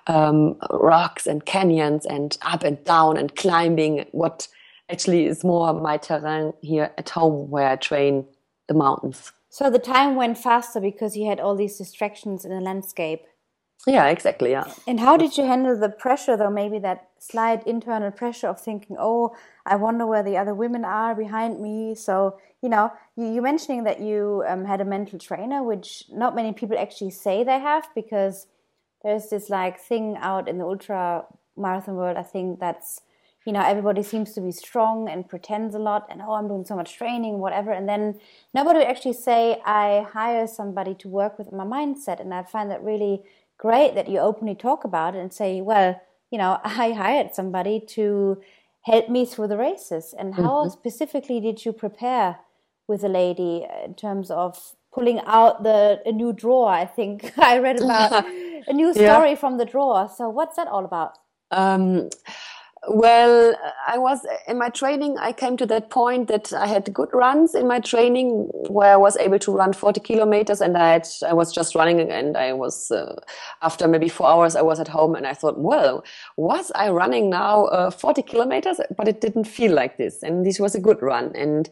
um, rocks and canyons and up and down and climbing what actually is more my terrain here at home where I train the mountains.
So the time went faster because you had all these distractions in the landscape.
Yeah, exactly. Yeah.
And how did you handle the pressure, though? Maybe that slight internal pressure of thinking, "Oh, I wonder where the other women are behind me." So you know, you, you mentioning that you um, had a mental trainer, which not many people actually say they have, because there's this like thing out in the ultra marathon world. I think that's you know everybody seems to be strong and pretends a lot and oh i'm doing so much training whatever and then nobody would actually say i hire somebody to work with my mindset and i find that really great that you openly talk about it and say well you know i hired somebody to help me through the races and how mm-hmm. specifically did you prepare with a lady in terms of pulling out the a new drawer i think i read about a new story yeah. from the drawer. So what's that all about? Um,
well, I was in my training. I came to that point that I had good runs in my training where I was able to run 40 kilometers, and I had I was just running, and I was uh, after maybe four hours I was at home, and I thought, well, was I running now uh, 40 kilometers? But it didn't feel like this, and this was a good run, and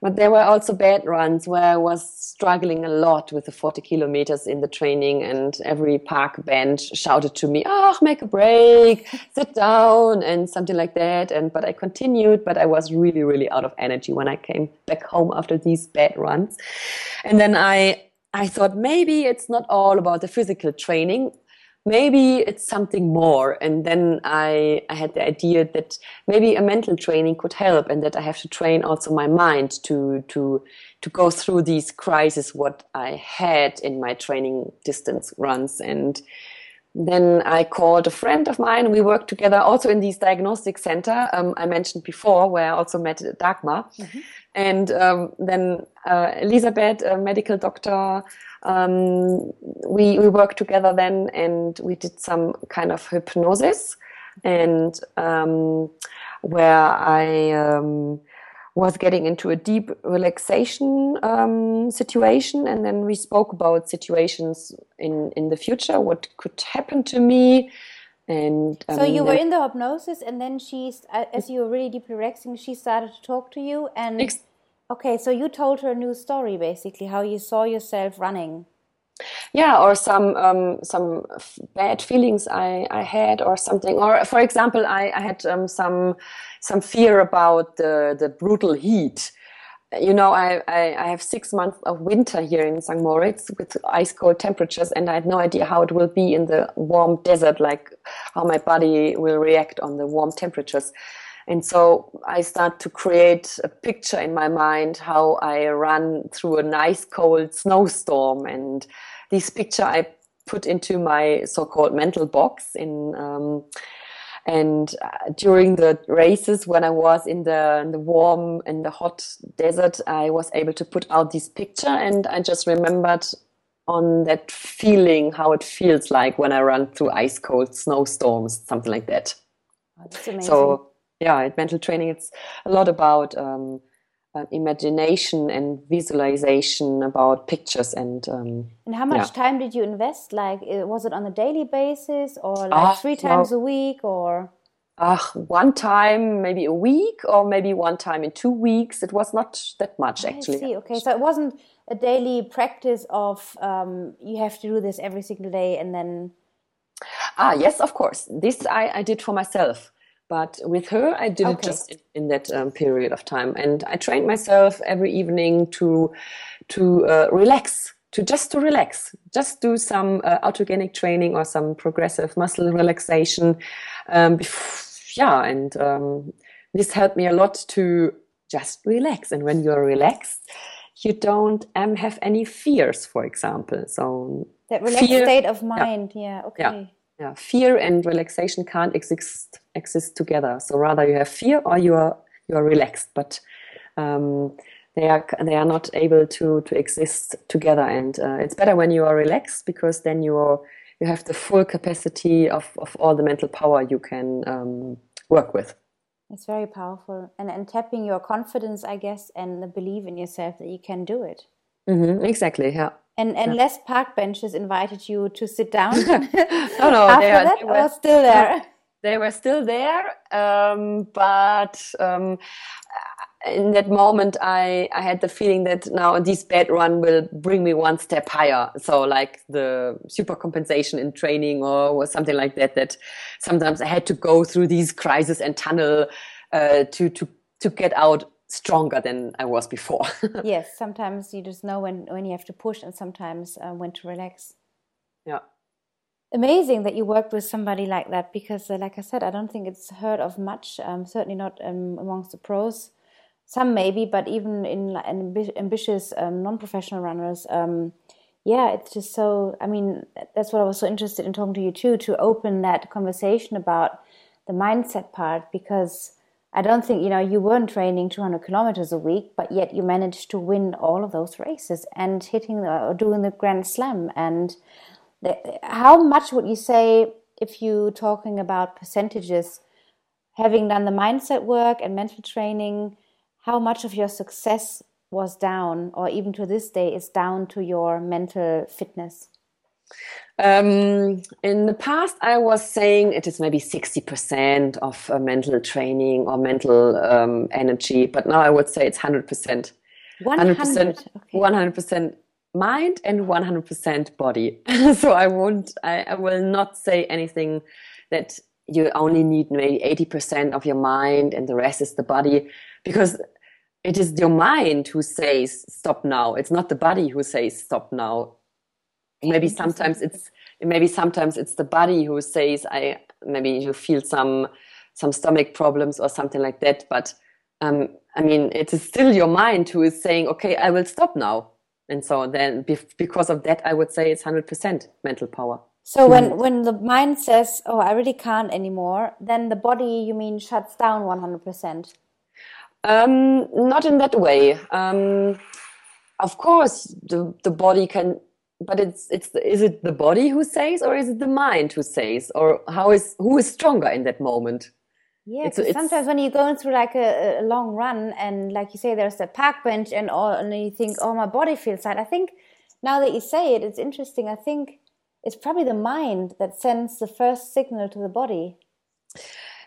but there were also bad runs where I was struggling a lot with the 40 kilometers in the training, and every park bench shouted to me, "Ah, oh, make a break, sit down," and something like that. And but I continued, but I was really, really out of energy when I came back home after these bad runs. And then I I thought maybe it's not all about the physical training maybe it's something more. And then I, I had the idea that maybe a mental training could help and that I have to train also my mind to, to, to go through these crises, what I had in my training distance runs. And then I called a friend of mine. We worked together also in this diagnostic center um, I mentioned before, where I also met Dagmar. Mm-hmm. And um, then uh, Elisabeth, a medical doctor, um, we we worked together then, and we did some kind of hypnosis, and um, where I um, was getting into a deep relaxation um, situation, and then we spoke about situations in in the future, what could happen to me. And,
so you were in the hypnosis, and then she, as you were really deeply relaxing, she started to talk to you, and Okay, so you told her a new story, basically, how you saw yourself running.
Yeah, or some um, some bad feelings I, I had, or something. Or for example, I, I had um, some some fear about the the brutal heat. You know, I, I, I have six months of winter here in St. Moritz with ice cold temperatures, and I had no idea how it will be in the warm desert, like how my body will react on the warm temperatures. And so I start to create a picture in my mind how I run through a nice cold snowstorm. And this picture I put into my so-called mental box in, um, and uh, during the races when I was in the, in the warm and the hot desert, I was able to put out this picture and I just remembered on that feeling, how it feels like when I run through ice cold snowstorms, something like that.
that's amazing.
So yeah, mental training, it's a lot about um, uh, imagination and visualization, about pictures and. Um,
and how much yeah. time did you invest? Like, was it on a daily basis or like ah, three times no. a week or?
Uh, one time, maybe a week, or maybe one time in two weeks. It was not that much, actually.
I see. Okay, so it wasn't a daily practice of um, you have to do this every single day and then.
Ah, yes, of course. This I, I did for myself. But with her, I did okay. it just in, in that um, period of time, and I trained myself every evening to to uh, relax, to just to relax, just do some uh, autogenic training or some progressive muscle relaxation. Um, yeah, and um, this helped me a lot to just relax. And when you're relaxed, you don't um, have any fears, for example. So
that relaxed fear, state of mind. Yeah. yeah okay.
Yeah yeah, fear and relaxation can't exist exist together. So rather you have fear or you are you are relaxed, but um, they are they are not able to to exist together. And uh, it's better when you are relaxed because then you are you have the full capacity of of all the mental power you can um, work with.
It's very powerful, and and tapping your confidence, I guess, and the belief in yourself that you can do it.
Mm-hmm, exactly. Yeah.
And and yeah. less park benches invited you to sit down.
no, no,
After they, are, that, they were still there.
They were still there, um, but um, in that moment, I I had the feeling that now this bad run will bring me one step higher. So like the super compensation in training or, something like that. That sometimes I had to go through these crises and tunnel uh, to to to get out stronger than I was before.
yes, sometimes you just know when when you have to push, and sometimes uh, when to relax.
Yeah.
Amazing that you worked with somebody like that because, uh, like I said, I don't think it's heard of much. Um, certainly not um, amongst the pros. Some maybe, but even in, in ambitious um, non-professional runners, um, yeah, it's just so. I mean, that's what I was so interested in talking to you too to open that conversation about the mindset part because I don't think, you know, you weren't training 200 kilometers a week, but yet you managed to win all of those races and hitting or doing the Grand Slam. And how much would you say, if you're talking about percentages, having done the mindset work and mental training, how much of your success was down, or even to this day, is down to your mental fitness?
Um, in the past, I was saying it is maybe 60% of uh, mental training or mental um, energy, but now I would say it's 100%.
one hundred percent,
100% mind and 100% body. So i won't I, I will not say anything that you only need maybe 80% of your mind and the rest is the body because it is your mind who says stop now. It's not the body who says stop now maybe sometimes it's maybe sometimes it's the body who says i maybe you feel some some stomach problems or something like that. But um, i mean it is still your mind who is saying okay i will stop now. And so then because of that i would say it's 100% mental power.
So when when the mind says oh i really can't anymore then the body you mean shuts down 100%
um, not in that way. Um, of course the, the body can but it's it's is it the body who says or is it the mind who says? Or how is who is stronger in that moment?
Yeah it's, it's, sometimes when you're going through like a, a, long run and like you say there's a park bench and all and you think oh my body feels tight i think now that you say it it's interesting. I think it's probably the mind that sends the first signal to the body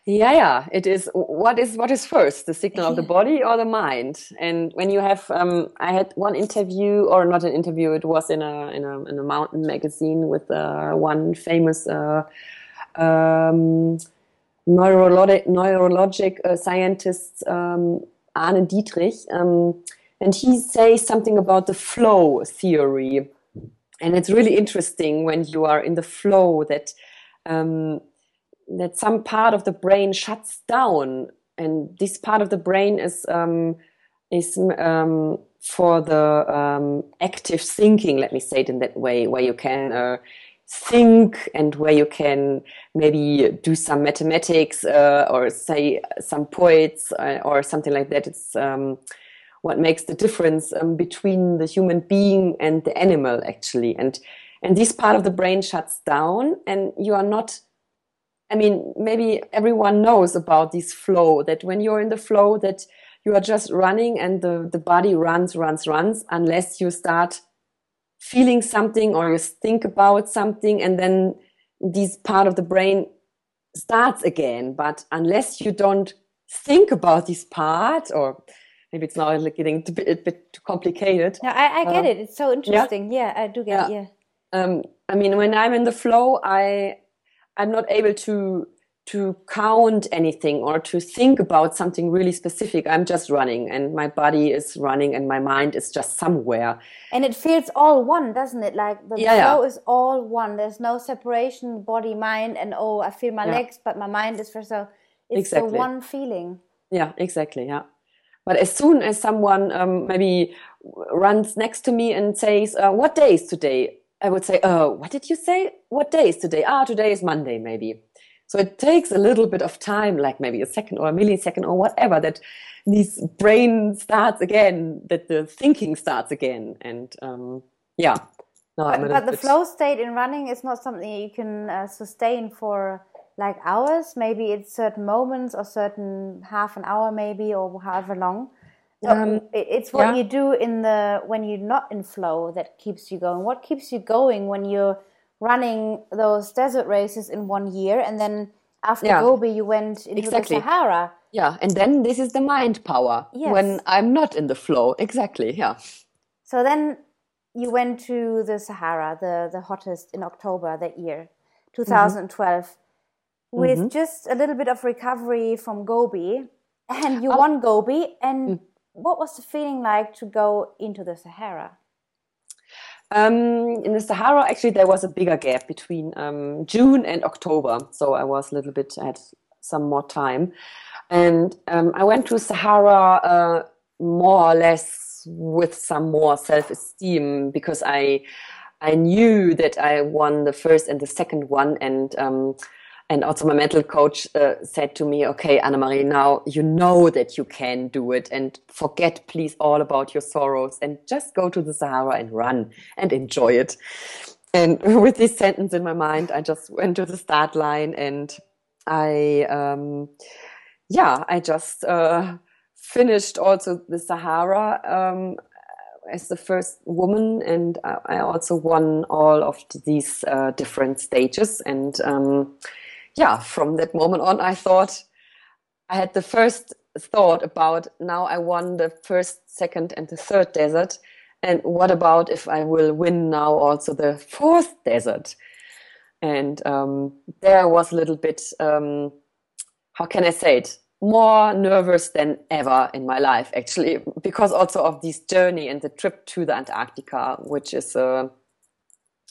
yeah yeah. It is what is what is first the signal of the body or the mind? And when you have um, i had one interview or not an interview it was in a in a, in a mountain magazine with uh, one famous uh, um, neurologic neurologic uh, scientist um, arne dietrich um, and he says something about the flow theory. And it's really interesting when you are in the flow that um, that some part of the brain shuts down, and this part of the brain is um, is um, for the um, active thinking. Let me say it in that way, where you can. Uh, think and where you can maybe do some mathematics uh, or say some poets uh, or something like that. It's um, what makes the difference um, between the human being and the animal, actually. And and this part of the brain shuts down, and you are not I mean, maybe everyone knows about this flow that when you're in the flow that you are just running and the, the body runs, runs, runs unless you start feeling something or you think about something and then this part of the brain starts again. But unless you don't think about this part or maybe it's now getting a bit, a bit too complicated.
No, I, I get uh, it. It's so interesting. Yeah, yeah I do get
yeah.
it. Yeah.
Um, I mean, when I'm in the flow, I I'm not able to to count anything or to think about something really specific. I'm just running and my body is running and my mind is just somewhere.
And it feels all one, doesn't it? Like the yeah, flow yeah. is all one. There's no separation, body, mind, and oh, I feel my yeah. legs, but my mind is for so. It's exactly. the one feeling.
Yeah, exactly. Yeah. But as soon as someone um, maybe runs next to me and says, uh, "What day is today?" I would say, "Oh, what did you say? What day is today? Ah, today is Monday, maybe." So it takes a little bit of time, like maybe a second or a millisecond or whatever, that this brain starts again, that the thinking starts again, and um, yeah.
No, but, but the flow state in running is not something you can uh, sustain for like hours. Maybe it's certain moments or certain half an hour, maybe or however long. Um, it's what yeah. you do in the when you're not in flow that keeps you going. What keeps you going when you're running those desert races in one year, and then after yeah. Gobi, you went into exactly. the Sahara.
Yeah, and then this is the mind power yes. when I'm not in the flow. Exactly. Yeah.
So then you went to the Sahara, the the hottest in October that year, 2012, mm-hmm. with mm-hmm. just a little bit of recovery from Gobi, and you oh. won Gobi. And mm. What was the feeling like to go into the Sahara?
Um, in the Sahara, actually, there was a bigger gap between um, June and October, so I was a little bit I had some more time, and um, I went to Sahara uh, more or less with some more self-esteem because I I knew that I won the first and the second one, and um, and also my mental coach uh, said to me, okay, Anne-Marie, now you know that you can do it and forget please all about your sorrows and just go to the Sahara and run and enjoy it. And with this sentence in my mind, I just went to the start line and I, um, yeah, I just uh, finished also the Sahara um, as the first woman, and I also won all of these uh, different stages. And um, yeah, from that moment on, I thought I had the first thought about now I won the first, second, and the third desert. And what about if I will win now also the fourth desert? And um, there was a little bit, um, how can I say it? More nervous than ever in my life, actually, because also of this journey and the trip to the Antarctica, which is uh,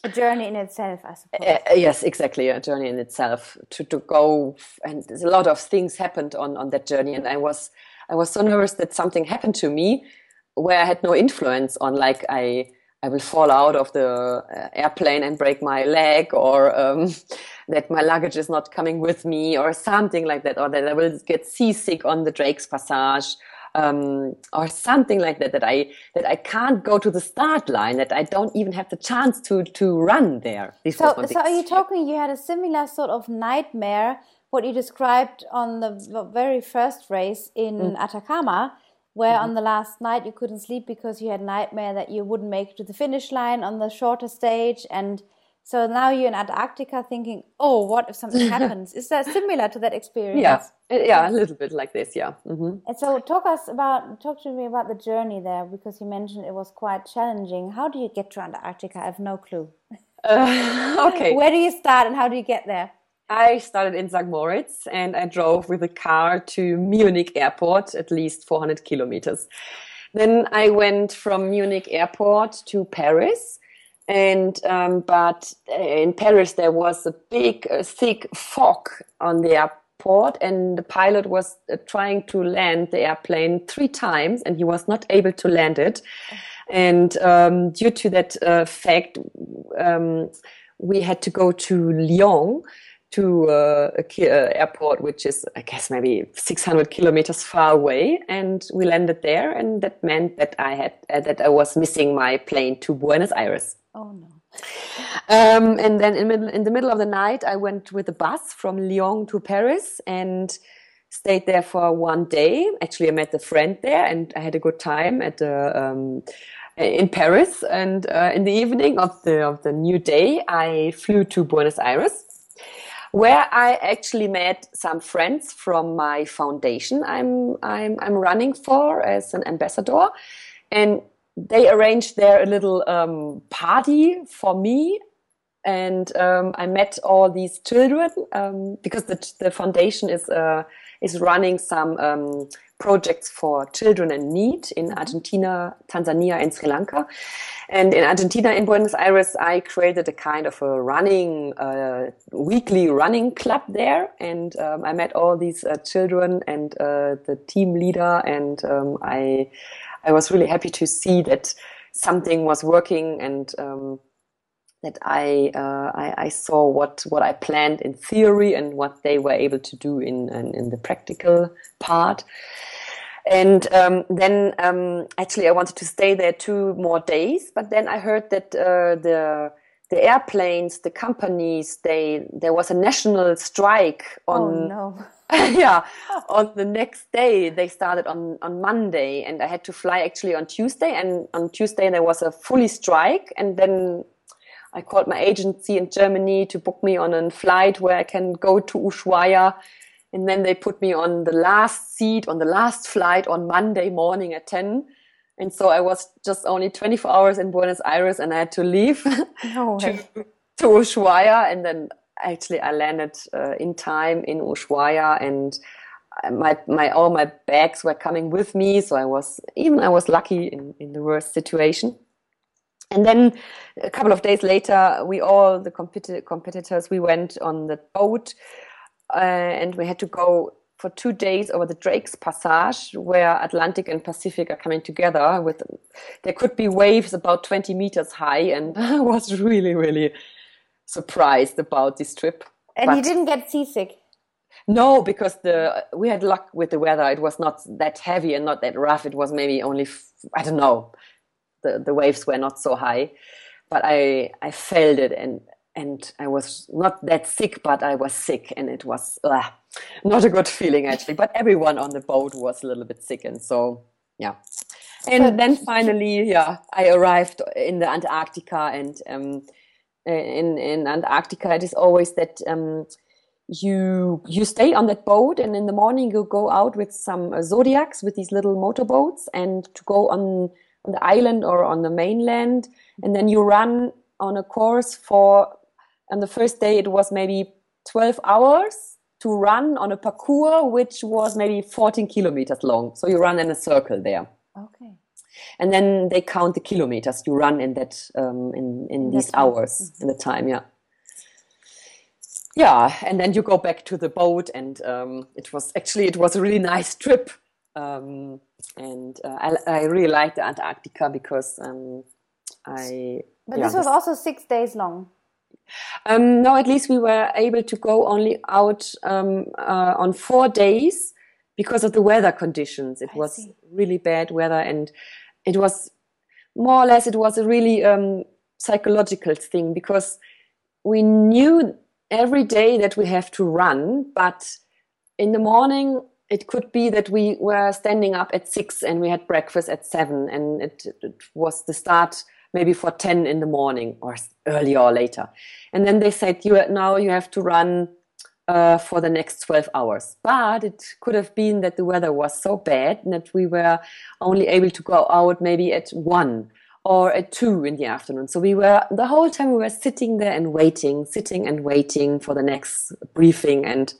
a journey in itself, I suppose. Uh,
yes, exactly, a journey in itself to to go, and a lot of things happened on on that journey, and I was I was so nervous that something happened to me where I had no influence on, like I I will fall out of the uh, airplane and break my leg, or um, that my luggage is not coming with me, or something like that, or that I will get seasick on the Drake's Passage, um, or something like that. That I that I can't go to the start line, that I don't even have the chance to to run there.
This so, so are you talking? You had a similar sort of nightmare, what you described on the very first race in mm. Atacama where mm-hmm. on the last night you couldn't sleep because you had nightmare that you wouldn't make it to the finish line on the shorter stage and so now you're in Antarctica thinking, oh, what if something happens? Is that similar to that experience?
Yeah, yeah, a little bit like this, yeah. Mm-hmm.
And so talk us about, talk to me about the journey there because you mentioned it was quite challenging. How do you get to Antarctica? I have no clue.
Uh, okay.
Where do you start and how do you get there?
I started in St. Moritz and I drove with a car to Munich airport, at least 400 kilometers. Then I went from Munich airport to Paris. And, um, but in Paris, there was a big, uh, thick fog on the airport and the pilot was uh, trying to land the airplane three times and he was not able to land it. And um, due to that uh, fact, um, we had to go to Lyon to uh, a uh, airport, which is, I guess, maybe 600 kilometers far away. And we landed there. And that meant that I had, uh, that I was missing my plane to Buenos Aires.
Oh, no.
Um, and then in, middle, in the middle of the night, I went with a bus from Lyon to Paris and stayed there for one day. Actually, I met a friend there and I had a good time at the, um, in Paris. And uh, in the evening of the, of the new day, I flew to Buenos Aires where I actually met some friends from my foundation I'm, I'm, I'm running for as an ambassador. And they arranged there a little um, party for me. And um, I met all these children um, because the, the foundation is, uh, is running some um, projects for children in need in Argentina, Tanzania, and Sri Lanka. And in Argentina, in Buenos Aires, I created a kind of a running, uh, weekly running club there. And um, I met all these uh, children and uh, the team leader. And um, I, I was really happy to see that something was working and um, that I, uh, I, I saw what what I planned in theory and what they were able to do in in, in the practical part. And um, then um, actually, I wanted to stay there two more days, but then I heard that uh, the the airplanes, the companies, they there was a national strike on.
Oh no.
yeah, on the next day they started on on Monday, and I had to fly actually on Tuesday. And on Tuesday there was a fully strike, and then I called my agency in Germany to book me on a flight where I can go to Ushuaia and then they put me on the last seat on the last flight on Monday morning at 10. And so I was just only 24 hours in Buenos Aires and I had to leave no to, to Ushuaia. And then actually I landed uh, in time in Ushuaia and my, my, all my bags were coming with me. So I was, even I was lucky in, in the worst situation. And then a couple of days later, we all, the competi- competitors, we went on the boat uh, and we had to go for two days over the Drake's Passage, where Atlantic and Pacific are coming together. With there could be waves about 20 meters high, and I was really, really surprised about this trip.
And but you didn't get seasick.
No, because the we had luck with the weather. It was not that heavy and not that rough. It was maybe only I don't know. The the waves were not so high, but I I felt it and and I was not that sick, but I was sick, and it was uh, not a good feeling actually. But everyone on the boat was a little bit sick, and so yeah. And then finally, yeah, I arrived in the Antarctica, and um, in in Antarctica, it is always that um, you you stay on that boat and in the morning you go out with some uh, zodiacs with these little motorboats and to go on on the island or on the mainland and then you run on a course for on the first day it was maybe 12 hours to run on a parcours which was maybe 14 kilometers long. So you run in a circle there.
Okay.
And then they count the kilometers you run in that um, in in, these hours mm-hmm. in the time yeah. Yeah and then you go back to the boat and um, it was actually it was a really nice trip um, and uh, I, I, really liked antarctica because um, i
but yeah, this was also six days long
um, no at least we were able to go only out um, uh, on four days because of the weather conditions it I was see. really bad weather and it was more or less it was a really um, psychological thing because we knew every day that we have to run, but in the morning it could be that we were standing up at six and we had breakfast at seven, and it, it was the start maybe for 10 in the morning or earlier or later. And then they said, you now you have to run uh, for the next 12 hours. But it could have been that the weather was so bad that we were only able to go out maybe at one or at two in the afternoon. So we were the whole time we were sitting there and waiting, sitting and waiting for the next briefing and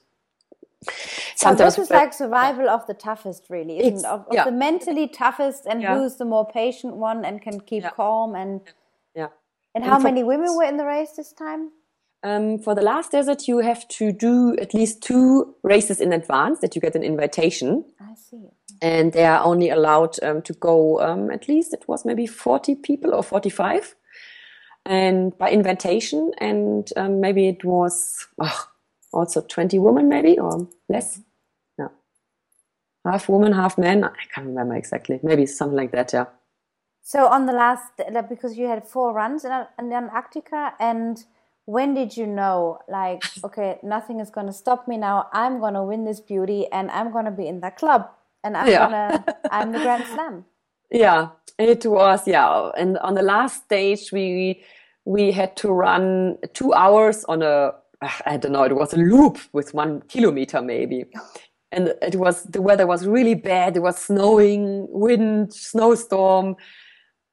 sometimes so this is like survival yeah. of the toughest really isn't of, of yeah. the mentally toughest and yeah. who's the more patient one and can keep calm and
yeah.
And how and many women were in the race this time?
Um, for the last desert you have to do at least two races in advance that you get an invitation.
I see.
And they are only allowed um, to go um, at least it was maybe 40 people or 45 and by invitation and um, maybe it was oh, also 20 women maybe or less? Mm-hmm. Yeah. Half woman half men i can't remember exactly. Maybe something like that yeah.
So on the last because you had four runs in, antarctica and when did you know like okay nothing is going to stop me now i'm going to win this beauty and i'm going to be in that club and I'm yeah. gonna I'm the Grand Slam.
Yeah, it was yeah, and on the last stage we we had to run two hours on a I don't know it was a loop with one kilometer maybe. And it was the weather was really bad. It was snowing, wind, snowstorm.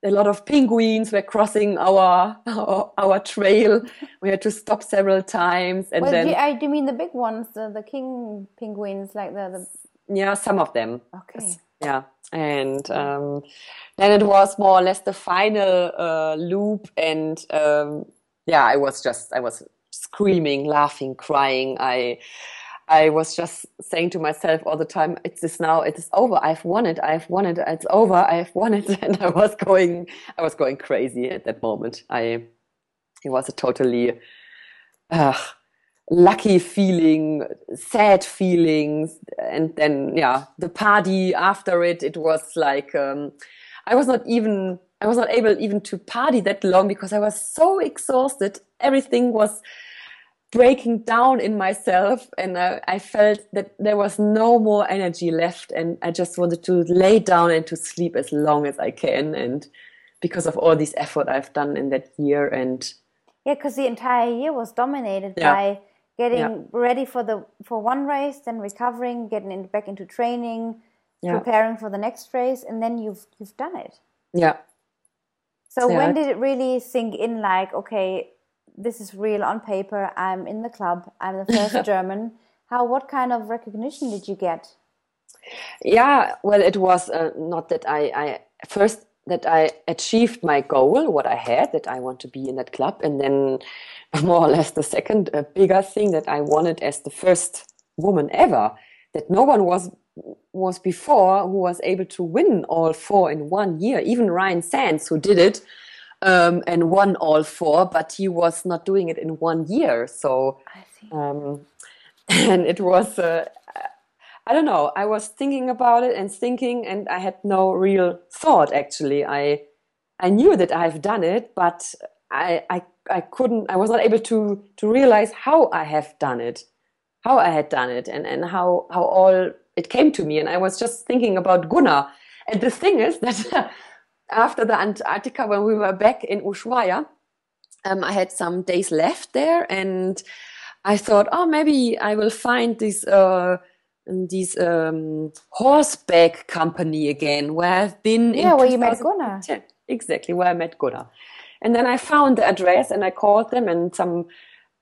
A lot of penguins were crossing our our, our trail. We had to stop several times. And well, then,
do, I, do you mean the big ones, the, the king penguins, like the, the
yeah, some of them.
Okay.
Yeah, and um, then it was more or less the final uh, loop, and um, yeah, I was just I was screaming, laughing, crying. I I was just saying to myself all the time, "It's this now. It is over. I've won it. I've won it. It's over. I've won it." And I was going, I was going crazy at that moment. I, it was a totally. Uh, lucky feeling, sad feelings, and then yeah, the party after it. It was like um, I was not even I was not able even to party that long because I was so exhausted. Everything was breaking down in myself, and I, I felt that there was no more energy left, and I just wanted to lay down and to sleep as long as I can, and because of all this effort I've done in that year and
yeah because the entire year was dominated yeah. by getting yeah. ready for the for one race, then recovering, getting in, back into training, yeah. preparing for the next race, and then you've you've done it.
Yeah.
So when did it really sink in? Like, okay, this is real on paper. I'm in the club. I'm the first German. How? What kind of recognition did you get?
Yeah, well, it was uh, not that I, I first that I achieved my goal, what I had, that I want to be in that club, and then more or less the second uh, bigger thing that I wanted as the first woman ever, that no one was was before who was able to win all four in one year. Even Ryan Sandes, who did it um, and won all four, but he was not doing it in one year. So, um, and it was. Uh, I don't know. I was thinking about it and thinking, and I had no real thought. Actually, I I knew that I've done it, but I I I couldn't. I was not able to to realize how I have done it, how I had done it, and and how how all it came to me. And I was just thinking about Gunnar. And the thing is that after the Antarctica, when we were back in Ushuaia, um, I had some days left there, and I thought, oh, maybe I will find this uh, this um, horseback company again where I've been.
Yeah, where you met Gunnar.
Exactly, where I met Gunnar. And then I found the address and I called them, and some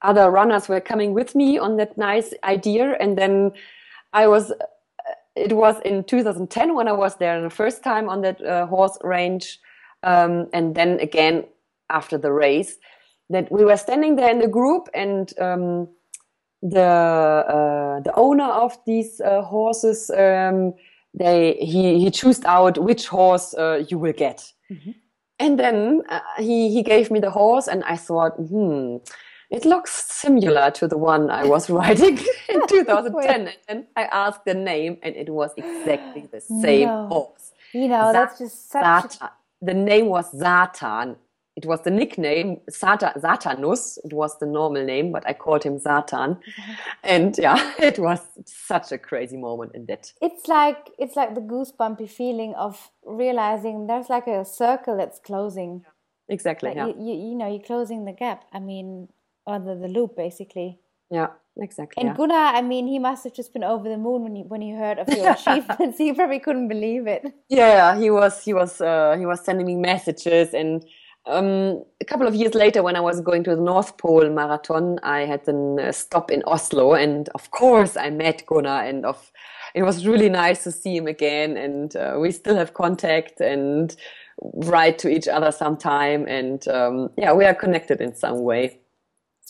other runners were coming with me on that nice idea. And then I was, it was in 2010 when I was there the first time on that uh, horse range. Um, and then again after the race, that we were standing there in the group and um, the uh, the owner of these uh, horses um, they he he chose out which horse uh, you will get mm-hmm. and then uh, he he gave me the horse and i thought hmm it looks similar to the one i was writing in 2010 and i asked the name and it was exactly the same no. horse
you know that's just such
a... the name was zatan it was the nickname Satan, Satanus. It was the normal name, but I called him Satan. And yeah, it was such a crazy moment in that.
It's like it's like the goosebumpy feeling of realizing there's like a circle that's closing.
Exactly.
Like
yeah.
You, you, you, know, you're closing the gap. I mean, or the, loop basically.
Yeah, exactly.
And
yeah.
Gunnar, I mean, he must have just been over the moon when he when he heard of your achievements. he probably couldn't believe it.
Yeah, he was he was uh, he was sending me messages and um, a couple of years later, when I was going to the North Pole Marathon, I had a stop in Oslo, and of course, I met Gunnar, and of it was really nice to see him again, and uh, we still have contact and write to each other sometime, and um, yeah, we are connected in some way.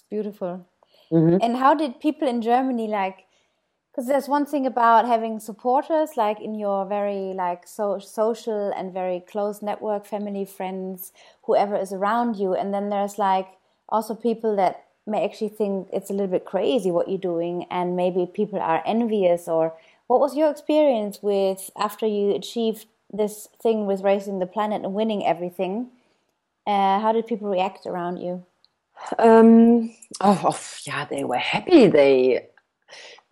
Beautiful. Mm-hmm. And how did people in Germany like? because there's one thing about having supporters like in your very like so social and very close network family friends whoever is around you and then there's like also people that may actually think it's a little bit crazy what you're doing and maybe people are envious or what was your experience with after you achieved this thing with racing the planet and winning everything uh, how did people react around you
um, oh, oh yeah they were happy they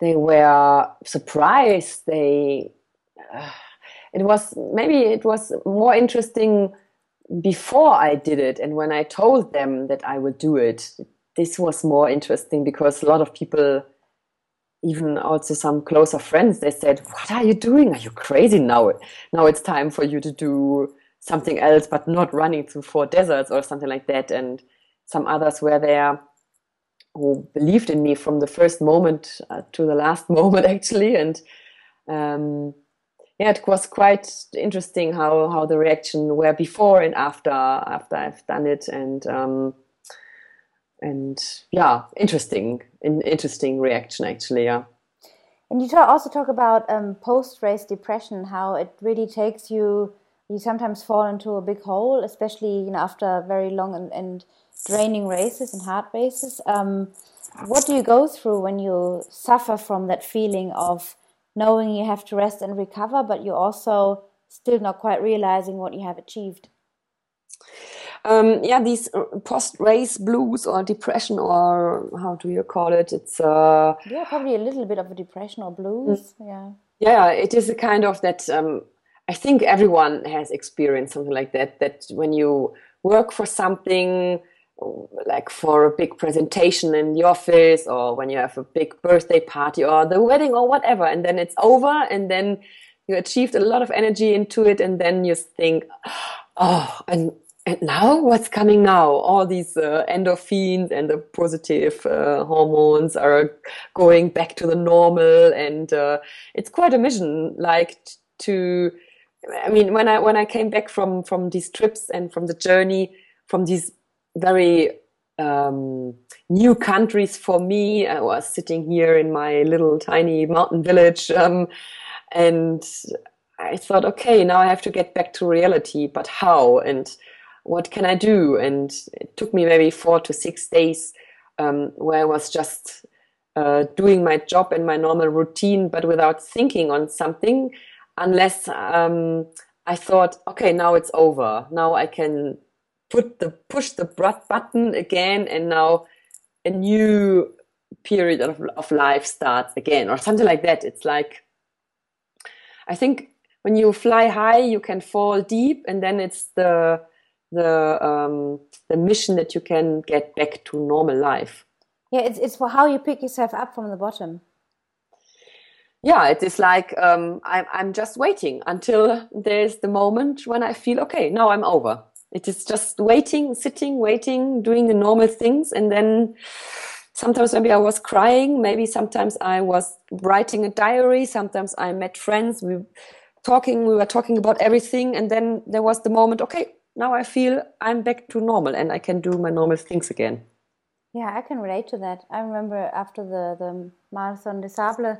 they were surprised. They uh, it was maybe it was more interesting before I did it, and when I told them that I would do it, this was more interesting because a lot of people, even also some closer friends, they said, "What are you doing? Are you crazy now? Now it's time for you to do." something else but not running through four deserts or something like that and some others were there who believed in me from the first moment uh, to the last moment actually. And um, yeah it was quite interesting how how the reaction were before and after after I've done it. And um, and yeah interesting in, interesting reaction actually yeah.
And you talk, also talk about um, post race depression how it really takes you you sometimes fall into a big hole especially you know after very long and, and draining races and hard races. Um, what do you go through when you suffer from that feeling of knowing you have to rest and recover, but you're also still not quite realizing what you have achieved?
Um, yeah, these post-race blues or depression, or how do you call it? It's uh,
yeah, probably a little bit of a depression or blues. Mm. Yeah,
yeah, it is a kind of that. Um, I think everyone has experienced something like that. That when you work for something like for a big presentation in the office or when you have a big birthday party or the wedding or whatever and then it's over and then you achieved a lot of energy into it and then you think oh and and now what's coming now? All these uh, endorphins and the positive uh, hormones are going back to the normal and uh, it's quite a mission like to i mean when i when i came back from from these trips and from the journey from these very um, new countries for me. I was sitting here in my little tiny mountain village, um, and I thought, okay, now I have to get back to reality. But how and what can I do? And it took me maybe four to six days um, where I was just uh, doing my job and my normal routine, but without thinking on something, unless um, I thought, okay, now it's over. Now I can put the push the button again and now a new period of, of life starts again or something like that it's like i think when you fly high you can fall deep and then it's the the um, the mission that you can get back to normal life
Yeah, it's it's for how you pick yourself up from the bottom.
Yeah, it is like um, I'm I'm just waiting until there's the moment when I feel okay. Now I'm over. It is just waiting, sitting, waiting, doing the normal things, and then sometimes maybe I was crying. Maybe sometimes I was writing a diary. Sometimes I met friends. We talking. We were talking about everything, and then there was the moment. Okay, now I feel I'm back to normal, and I can do my normal things again.
Yeah, I can relate to that. I remember after the, the Marathon des Sables,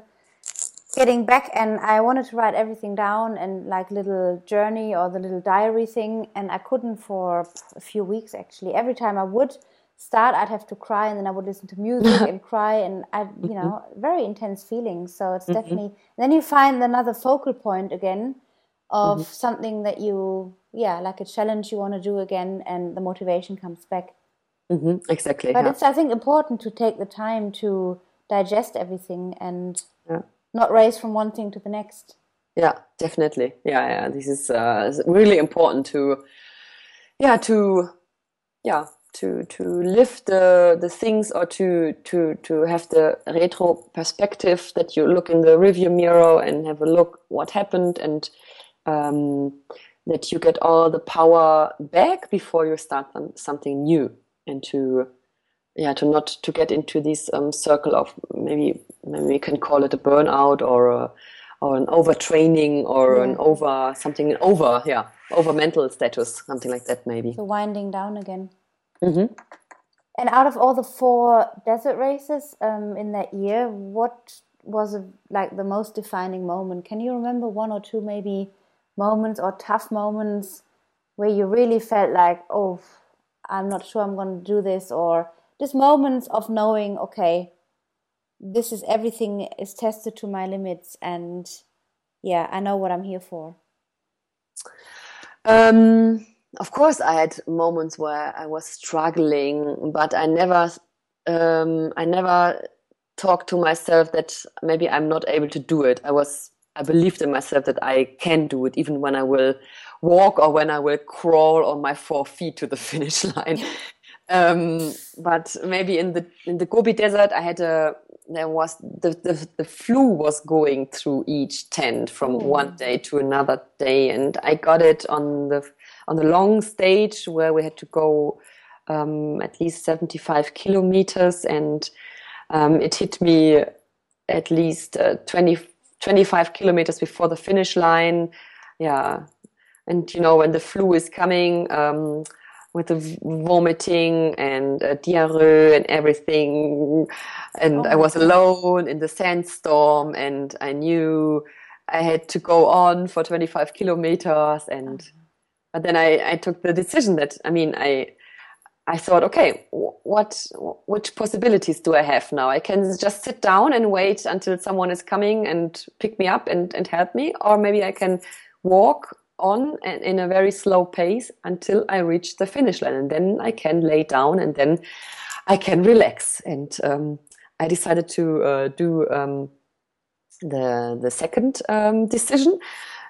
getting back and I wanted to write everything down and like little journey or the little diary thing, and I couldn't for a few weeks actually. Every time I would start, I'd have to cry, and then I would listen to music and cry, and I, you mm-hmm. know, very intense feelings. So it's mm-hmm. definitely. Then you find another focal point again of mm-hmm. something that you, yeah, like a challenge you want to do again, and the motivation comes back.
Mm-hmm, exactly.
But yeah. it's, I think, important to take the time to digest everything and. Not race from one thing to the next.
Yeah, definitely. Yeah, yeah. This is uh, really important to, yeah, to, yeah, to to live the the things or to to to have the retro perspective that you look in the review mirror and have a look what happened and um, that you get all the power back before you start something new and to yeah to not to get into this um, circle of maybe maybe we can call it a burnout or a, or an overtraining or yeah. an over something over yeah over mental status something like that maybe
so winding down again
mm-hmm.
and out of all the four desert races um, in that year what was a, like the most defining moment can you remember one or two maybe moments or tough moments where you really felt like oh I'm not sure I'm going to do this, or just moments of knowing, okay, this is everything is tested to my limits, and yeah, I know what I'm here for.
Um, of course, I had moments where I was struggling, but I never, um, I never talked to myself that maybe I'm not able to do it. I was, I believed in myself that I can do it, even when I will walk or when I will crawl on my four feet to the finish line. Um, but maybe in the in the Gobi Desert, I had a there was the, the, the flu was going through each tent from oh. one day to another day, and I got it on the on the long stage where we had to go um, at least seventy five kilometers, and um, it hit me at least uh, 20, 25 kilometers before the finish line. Yeah, and you know when the flu is coming um, with the vomiting and uh, diarrhea and everything. And oh i was alone in the sandstorm and i knew i had to go on for 25 kilometers and but then I, I took the decision that i mean i I thought, okay, what, which possibilities do I have now? I can just sit down and wait until someone is coming and pick me up and, and help me, or maybe I can walk on and in a very slow pace until I reach the finish line, and then I can lay down and then I can relax. And um, I decided to uh, do um, the the second um, decision,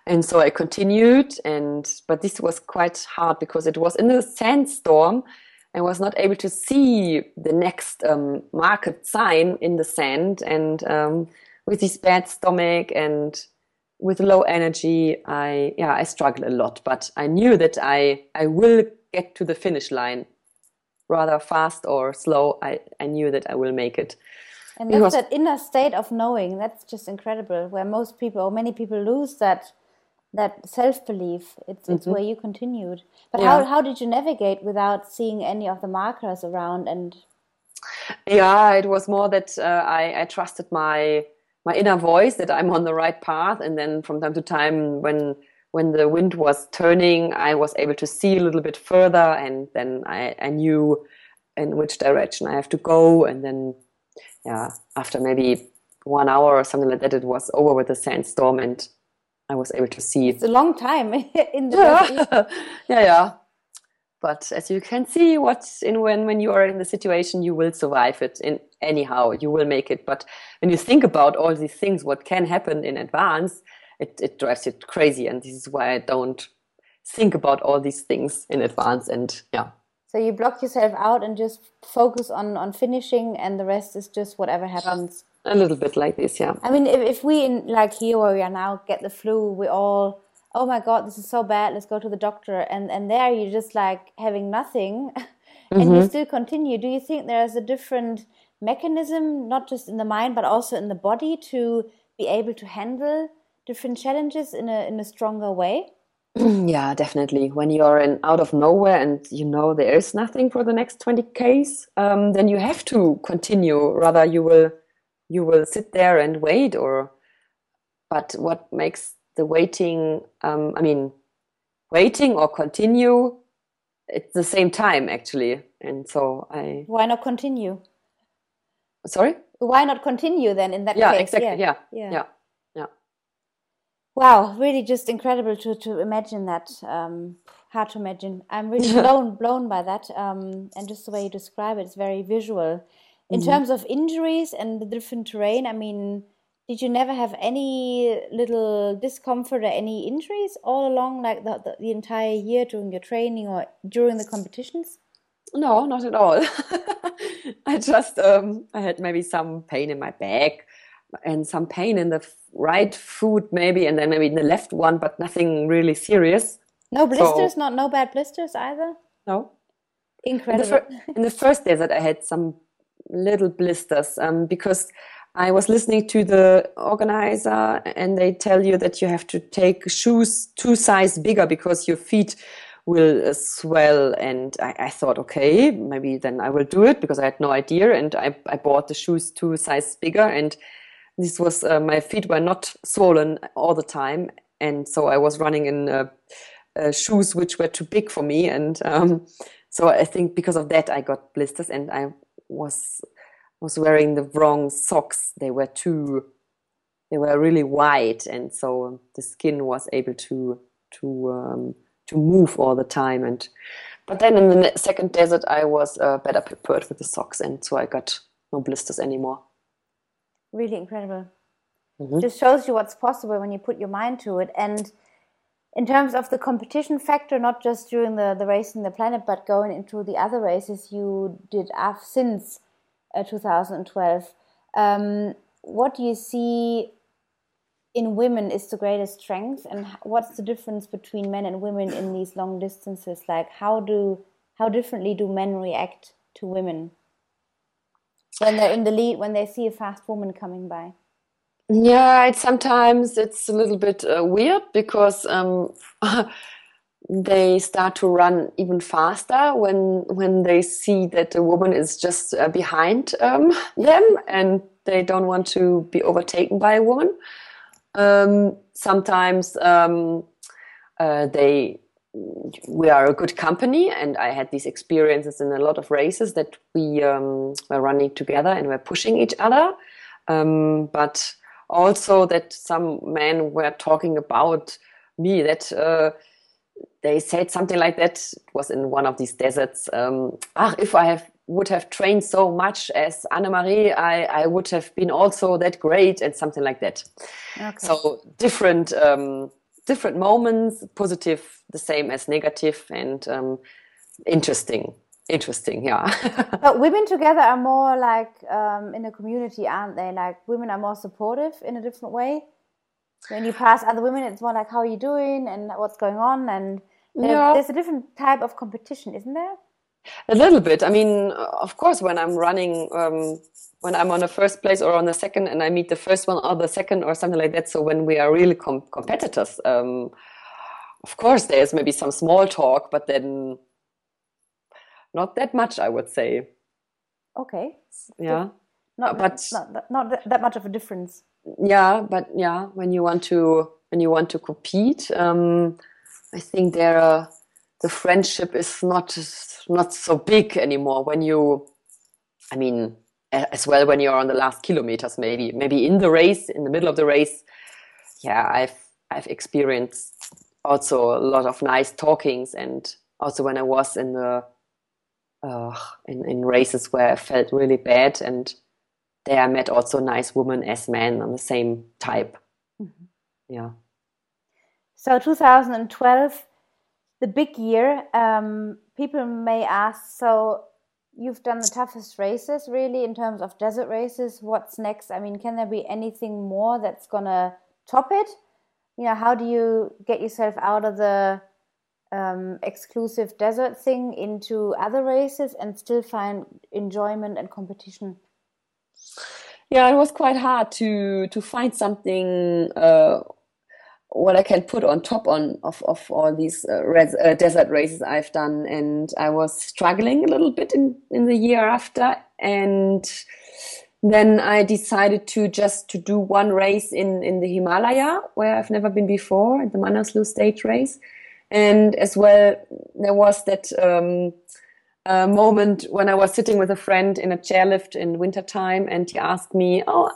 and so I continued. And but this was quite hard because it was in a sandstorm. I was not able to see the next um, market sign in the sand, and um, with this bad stomach and with low energy, I yeah I struggle a lot. But I knew that I I will get to the finish line, rather fast or slow. I I knew that I will make it.
And that's that inner state of knowing. That's just incredible. Where most people or many people lose that that self belief. It's it's mm-hmm. where you continued. But yeah. how how did you navigate without seeing any of the markers around and?
Yeah, it was more that uh, I I trusted my my inner voice that I'm on the right path. And then from time to time, when when the wind was turning, I was able to see a little bit further, and then I, I knew in which direction I have to go. And then, yeah, after maybe one hour or something like that, it was over with the sandstorm, and I was able to see.
It's a long time in the
yeah. yeah, yeah. But as you can see, what's in when when you are in the situation, you will survive it. In anyhow, you will make it. But when you think about all these things, what can happen in advance, it, it drives you crazy. And this is why I don't think about all these things in advance. And yeah.
So you block yourself out and just focus on on finishing, and the rest is just whatever happens.
A little bit like this, yeah.
I mean, if, if we in like here where we are now get the flu, we all oh my god, this is so bad. Let's go to the doctor. And and there you're just like having nothing, and mm-hmm. you still continue. Do you think there's a different mechanism, not just in the mind but also in the body, to be able to handle different challenges in a in a stronger way?
Yeah, definitely. When you're in out of nowhere and you know there is nothing for the next 20 Ks, um, then you have to continue. Rather, you will you will sit there and wait. Or, but what makes the waiting? Um, I mean, waiting or continue at the same time actually. And so I.
Why not continue?
Sorry.
Why not continue then in that
yeah,
case?
Exactly. Yeah, exactly. Yeah. Yeah.
Wow, really just incredible to, to imagine that. Um, hard to imagine. I'm really blown blown by that. Um, and just the way you describe it, it's very visual. In mm-hmm. terms of injuries and the different terrain, I mean, did you never have any little discomfort or any injuries all along, like the, the, the entire year during your training or during the competitions?
No, not at all. I just um, I had maybe some pain in my back and some pain in the right foot maybe and then maybe in the left one but nothing really serious.
No blisters? So, not no bad blisters either?
No.
Incredible
in the, fir- in the first desert i had some little blisters um, because i was listening to the organizer and they tell you that you have to take shoes two size bigger because your feet will uh, swell. And I, I, thought okay maybe then i will do it because i had no idea. And i, I bought the shoes two size bigger. And this was uh, my feet were not swollen all the time, and so I was running in uh, uh, shoes which were too big for me, and um, so I think because of that I got blisters, and I was was wearing the wrong socks. They were too they were really wide, and so the skin was able to to um, to move all the time. And but then in the second desert, I was uh, better prepared with the socks, and so I got no blisters anymore
really incredible. Mm-hmm. Just shows you what's possible when you put your mind to it. And in terms of the competition factor, not just during the, the race in the planet, but going into the other races you did since uh, 2012, um, what do you see in women is the greatest strength, and what's the difference between men and women in these long distances? Like, how do how differently do men react to women? when they're in the lead when they see a fast woman coming by
yeah it's sometimes it's a little bit uh, weird because um, they start to run even faster when when they see that the woman is just uh, behind um, them and they don't want to be overtaken by a woman um, sometimes um, uh, they we are a good company, and I had these experiences in a lot of races that we um, were running together and were pushing each other. Um, but also that some men were talking about me that uh, they said something like that it was in one of these deserts um, ah, if i have would have trained so much as Anne-Marie, I, I would have been also that great and something like that. Okay. So different um, different moments, positive the same as negative, and um, interesting. Interesting, yeah.
but women together are more like um, in a community, aren't they? Like women are more supportive in a different way. When you pass other women, it's more like how are you doing and what's going on, and yeah. there's a different type of competition, isn't there?
A little bit. I mean, of course, when I'm running, um, when I'm on the first place or on the second, and I meet the first one or the second or something like that. So when we are really com- competitors, um, of course, there's maybe some small talk, but then not that much, I would say.
Okay.
Yeah.
Not, but not, not that much of a difference.
Yeah, but yeah, when you want to when you want to compete, um, I think there are the friendship is not not so big anymore when you i mean as well when you're on the last kilometers maybe maybe in the race in the middle of the race. Yeah i've i've experienced also a lot of nice talkings and also when i was in the uh, in, in races where i felt really bad and there i met also nice women as men on the same type. Mm-hmm. yeah
so 2012 the big year. Um, people may ask, so you've done the toughest races really in terms of desert races. What's next? I mean, can there be anything more that's gonna top it? You know, how do you get yourself out of the um, exclusive desert thing into other races and still find enjoyment and competition?
Yeah, it was quite hard to to find something uh, what I can put on top on of, of all these uh, res, uh, desert races I've done, and I was struggling a little bit in, in the year after, and then I decided to just to do one race in in the Himalaya where I've never been before, the Manaslu stage race, and as well there was that. Um, moment when I was sitting with a friend in a chairlift in wintertime, and he asked me, "Oh,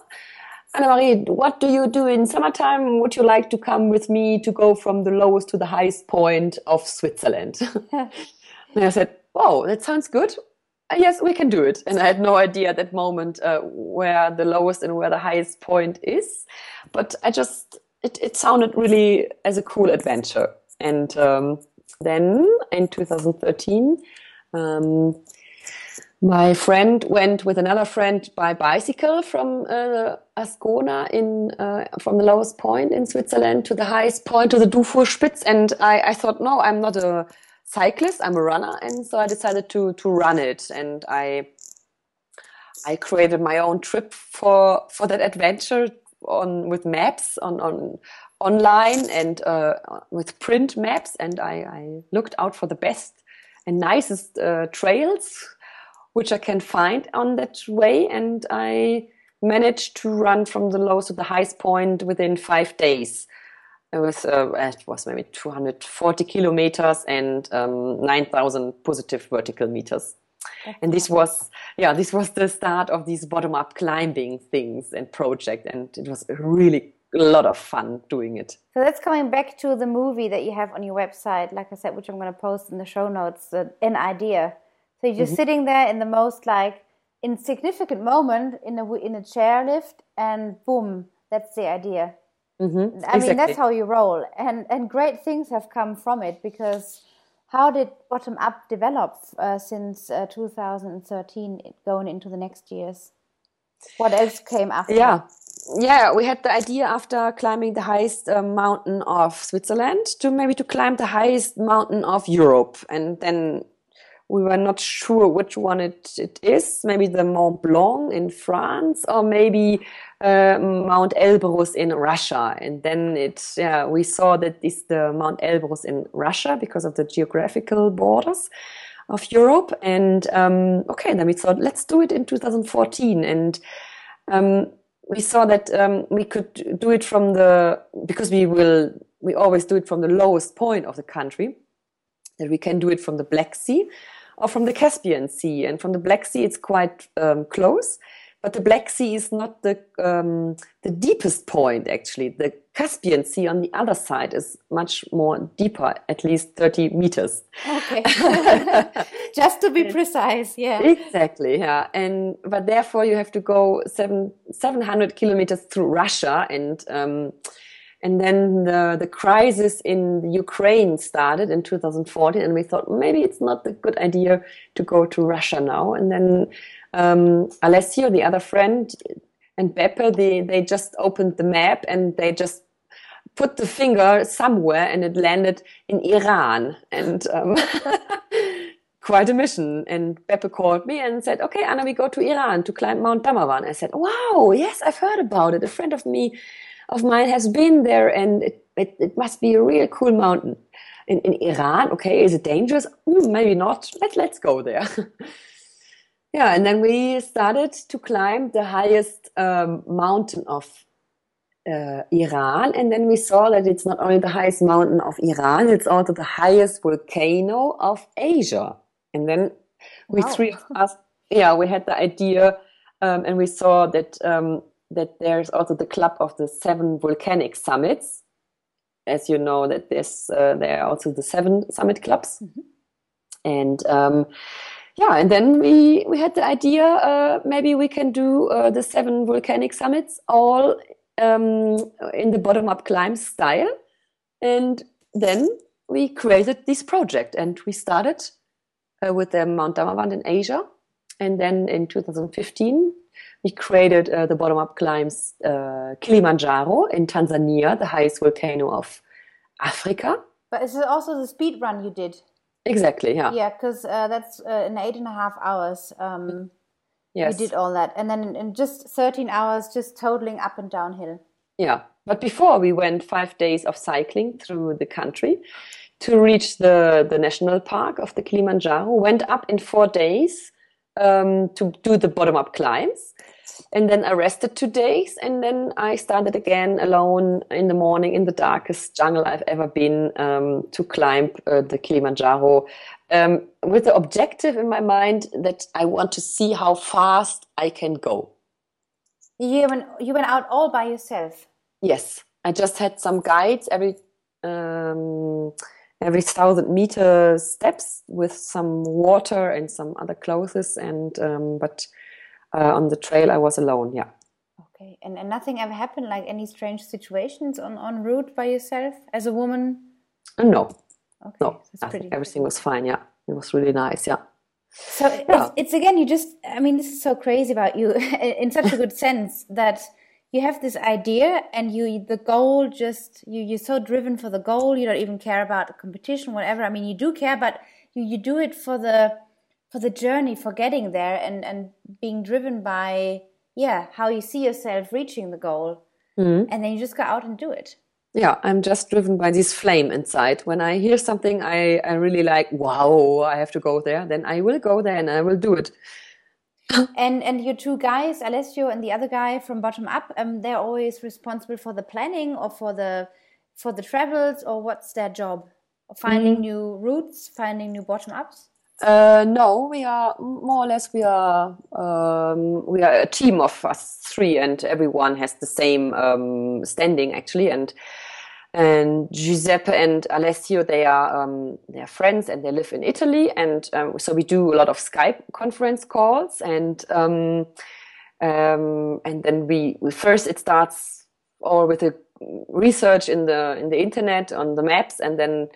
Anna-Marie, what do you do in summertime? Would you like to come with me to go from the lowest to the highest point of Switzerland? and I said, "Oh, that sounds good. Uh, yes, we can do it. And I had no idea at that moment uh, where the lowest and where the highest point is. But I just, it, it sounded really as a cool adventure. And um, then in 2013, um, my friend went with another friend by bicycle from uh, Ascona in uh, from the lowest point in Switzerland to the highest point to the Dufourspitz, and I, I thought, no, I'm not a cyclist, I'm a runner, and so I decided to to run it, and I I created my own trip for for that adventure on with maps on on online and uh, with print maps, and I, I looked out for the best and nicest uh, trails which I can find on that way. And I managed to run from the lowest to the highest point within five days. It was, uh, it was maybe 240 kilometers and um, 9,000 positive vertical meters. That's and this was, yeah, this was the start of these bottom up climbing things and project. And it was really a lot of fun doing it.
So that's coming back to the movie that you have on your website, like I said, which I'm going to post in the show notes, uh, an idea so you're just mm-hmm. sitting there in the most like insignificant moment in a in a chairlift, and boom, that's the idea. Mm-hmm. I exactly. mean, that's how you roll, and and great things have come from it because how did bottom up develop uh, since uh, 2013 going into the next years? What else came after?
Yeah. Yeah, we had the idea after climbing the highest uh, mountain of Switzerland to maybe to climb the highest mountain of Europe, and then we were not sure which one it, it is. Maybe the Mont Blanc in France, or maybe uh, Mount Elbrus in Russia. And then it, yeah, we saw that it's the Mount Elbrus in Russia because of the geographical borders of Europe. And um, okay, then we thought, let's do it in 2014. And um, we saw that um, we could do it from the because we will we always do it from the lowest point of the country that we can do it from the Black Sea or from the Caspian Sea. And from the Black Sea, it's quite um, close. But the Black Sea is not the um, the deepest point. Actually, the Caspian Sea on the other side is much more deeper, at least thirty meters.
Okay, just to be precise, yeah.
Exactly, yeah. And but therefore you have to go seven seven hundred kilometers through Russia and. Um, and then the, the crisis in Ukraine started in 2014, and we thought maybe it's not a good idea to go to Russia now. And then um, Alessio, the other friend, and Beppe, they, they just opened the map and they just put the finger somewhere and it landed in Iran. And um, quite a mission. And Beppe called me and said, okay, Anna, we go to Iran to climb Mount Damavand. I said, wow, yes, I've heard about it. A friend of me of mine has been there and it, it, it must be a real cool mountain. In, in Iran, okay, is it dangerous? Mm, maybe not. Let, let's go there. yeah, and then we started to climb the highest um, mountain of uh, Iran, and then we saw that it's not only the highest mountain of Iran, it's also the highest volcano of Asia. And then we wow. three of us, yeah, we had the idea, um, and we saw that um, that there's also the club of the seven volcanic summits. As you know, that there's uh, there are also the seven summit clubs, mm-hmm. and um, yeah, and then we we had the idea uh, maybe we can do uh, the seven volcanic summits all um, in the bottom up climb style, and then we created this project and we started uh, with the Mount Damavand in Asia. And then in 2015, we created uh, the bottom up climbs uh, Kilimanjaro in Tanzania, the highest volcano of Africa.
But is it also the speed run you did?
Exactly, yeah.
Yeah, because uh, that's uh, in eight and a half hours. Um, yes. You did all that. And then in just 13 hours, just totaling up and downhill.
Yeah. But before we went five days of cycling through the country to reach the, the national park of the Kilimanjaro, went up in four days um, to do the bottom up climbs. And then I rested two days, and then I started again alone in the morning in the darkest jungle I've ever been um, to climb uh, the Kilimanjaro um, with the objective in my mind that I want to see how fast I can go.
You went, you went out all by yourself?
Yes. I just had some guides every um, every thousand meter steps with some water and some other clothes and um, but uh, on the trail i was alone yeah.
Okay and, and nothing ever happened like any strange situations on on route by yourself as a woman?
Uh, no. Okay. no everything was fine yeah. It was really nice yeah.
So yeah. It's, it's again you just i mean this is so crazy about you in such a good sense that you have this idea and you the goal just you you're so driven for the goal you don't even care about the competition whatever. I mean you do care but you you do it for the for the journey for getting there and and being driven by yeah how you see yourself reaching the goal. Mm-hmm. and then you just go out and do it.
Yeah i'm just driven by this flame inside. When i hear something i i really like wow i have to go there. Then i will go there and i will do it
and and your two guys, Alessio and the other guy from Bottom Up, um, they're always responsible for the planning or for the for the travels, or what's their job? Finding mm. new routes, finding new bottom ups.
Uh, no, we are more or less we are um, we are a team of us three, and everyone has the same um, standing actually, and and Giuseppe and Alessio, they are um, they are friends and they live in Italy, and um, so we do a lot of Skype conference calls, and um, um and then we, we, first it starts all with the research in the in the internet on the maps, and then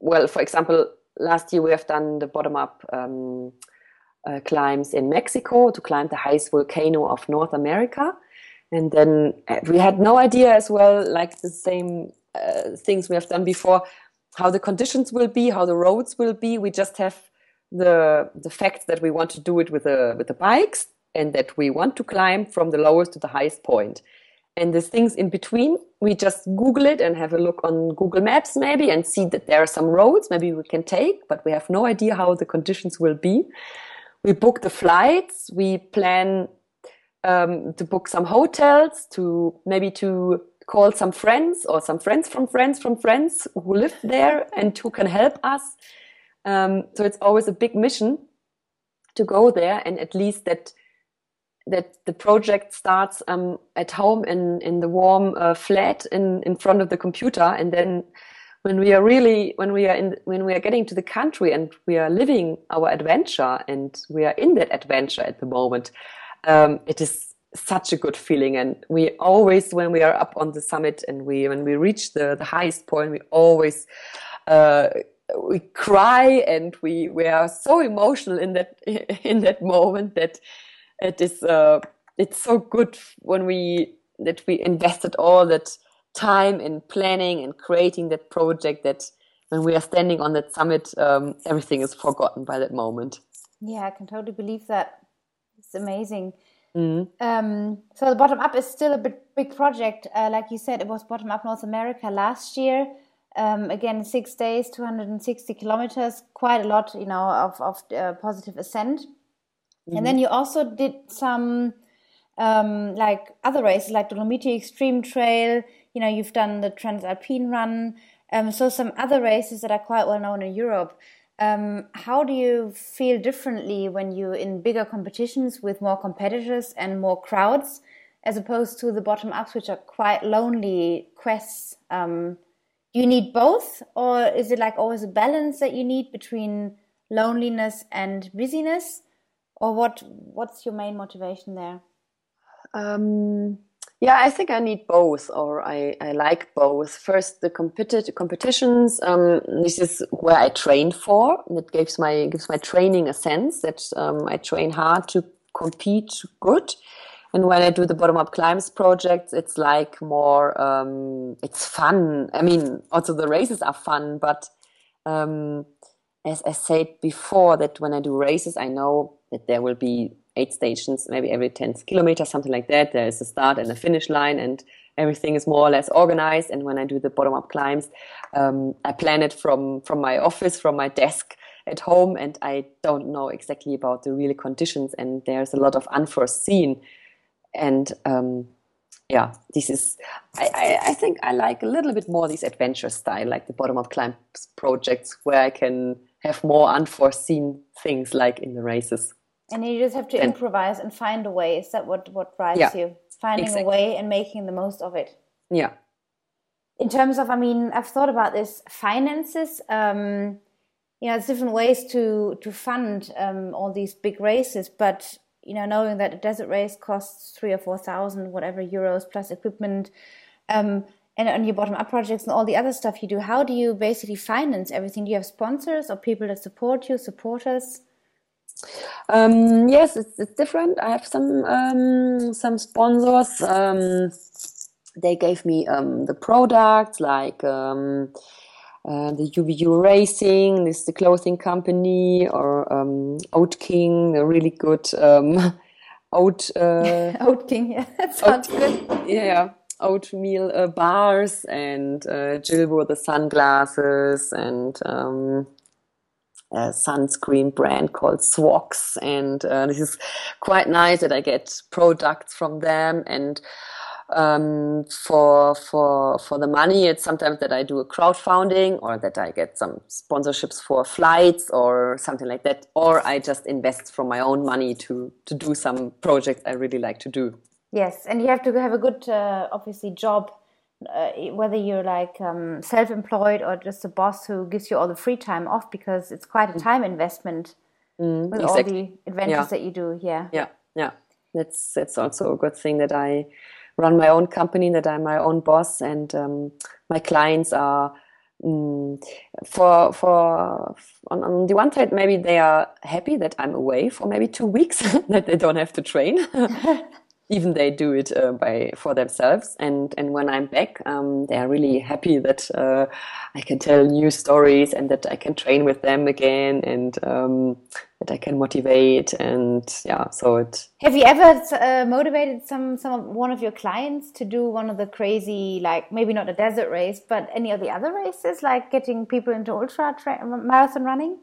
well, for example, last year we have done the bottom up. Um, uh, climbs in Mexico to climb the highest volcano of North America and then uh, we had no idea as well like the same uh, things we have done before how the conditions will be how the roads will be. We just have the the fact that we want to do it with the with the bikes and that we want to climb from the lowest to the highest point. And the things in between. We just google it and have a look on google maps maybe and see that there are some roads maybe we can take but we have no idea how the conditions will be. We book the flights. We plan um, to book some hotels, to maybe to call some friends or some friends from friends from friends who live there and who can help us. Um, so it's always a big mission to go there and at least that that the project starts um, at home in in the warm uh, flat in in front of the computer and then when we are really when we are in when we are getting to the country and we are living our adventure and we are in that adventure at the moment um, it is such a good feeling. And we always when we are up on the summit and we when we reach the, the highest point we always uh, we cry and we we are so emotional in that in that moment that it is uh, it's so good when we that we invested all that time in planning and creating that project that when we are standing on that summit um, everything is forgotten by that moment.
Yeah i can totally believe that it's amazing. Mm. Um, so the bottom up is still a bit big project. Uh, like you said, it was bottom up North America last year. Um, again, six days, 260 kilometers, quite a lot, you know, of, of uh, positive ascent. Mm. And then you also did some um, like other races, like the Dolomiti Extreme Trail. You know, you've done the Transalpine Run. Um, so some other races that are quite well known in Europe. Um, how do you feel differently when you're in bigger competitions with more competitors and more crowds, as opposed to the bottom ups, which are quite lonely quests? Um, do you need both, or is it like always a balance that you need between loneliness and busyness, or what? What's your main motivation there?
Um, Yeah, I think I need both, or I, I like both. First, the competi- competitions. Um, this is where I train for. It gives my gives my training a sense that um, I train hard to compete good. And when I do the bottom up climbs projects, it's like more. Um, it's fun. I mean, also the races are fun, but um, as I said before, that when I do races, I know that there will be eight stations, maybe every 10 kilometers, something like that. There is a start and a finish line, and everything is more or less organized. And when I do the bottom up climbs, um, I plan it from, from my office, from my desk at home, and I don't know exactly about the real conditions. And there's a lot of unforeseen. And um, yeah, this is, I, I, I, think I like a little bit more this adventure style, like the bottom up climbs projects, where I can have more unforeseen things like in the races.
And you just have to and, improvise and find a way. Is that what what drives yeah, you? Finding exactly. a way and making the most of it.
Yeah.
In terms of, I mean, I've thought about this finances. Um, you know, it's different ways to to fund um, all these big races, but you know, knowing that a desert race costs three or four thousand whatever euros plus equipment, um, and on your bottom up projects and all the other stuff you do, how do you basically finance everything? Do you have sponsors or people that support you, supporters?
Um, yes, it's, it's, different. I have some um, some sponsors. Um, they gave me um, the products like um, uh, the UVU Racing, this the clothing company, or um, Oat King, a really good oat uh,
Oat King. Yeah, that sounds oat, good.
Yeah, oatmeal uh, bars and uh, Julbo the sunglasses and a sunscreen brand called Swox, and uh, this is quite nice that I get products from them. And um, for for for the money, it's sometimes that I do a crowdfunding or that I get some sponsorships for flights or something like that, or I just invest from my own money to to do some projects I really like to do.
Yes, and you have to have a good, uh, obviously, job uh, whether you're like um, self-employed or just a boss who gives you all the free time off because it's quite a mm. time investment mm, with exactly. all the adventures yeah. that you do
yeah yeah yeah that's that's also a good thing that i run my own company that i'm my own boss and um, my clients are mm, for for on, on the one side maybe they are happy that i'm away for maybe two weeks that they don't have to train even they do it uh, by for themselves. And and when I'm back, um, they are really happy that uh, I can tell new stories and that I can train with them again and um, that I can motivate. And yeah, so it.
Have you ever uh, motivated some some one of your clients to do one of the crazy like maybe not a desert race, but any of the other races like getting people into ultra marathon running?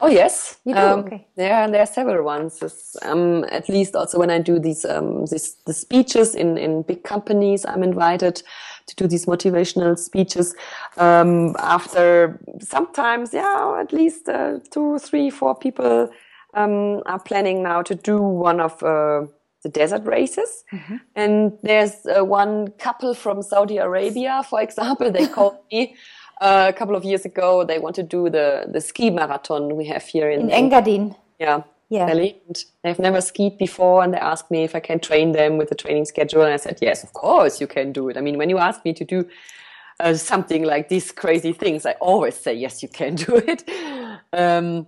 Oh yes,
you do. Um, okay.
There, there are several ones. Um, at least also when I do these, um, these the speeches in in big companies, I'm invited to do these motivational speeches. Um, after sometimes, yeah, at least uh, two, three, four people um, are planning now to do one of. Uh, the desert races. Mm-hmm. And there's uh, one couple from Saudi Arabia, for example, they called me uh, a couple of years ago, they want to do the, the ski marathon we have here in,
in Engadin.
Yeah. Yeah. Valley. And they've never skied before, and they asked me if I can train them with the training schedule. And I said, yes, of course you can do it. I mean, when you ask me to do uh, something like these crazy things, I always say, yes, you can do it. Um,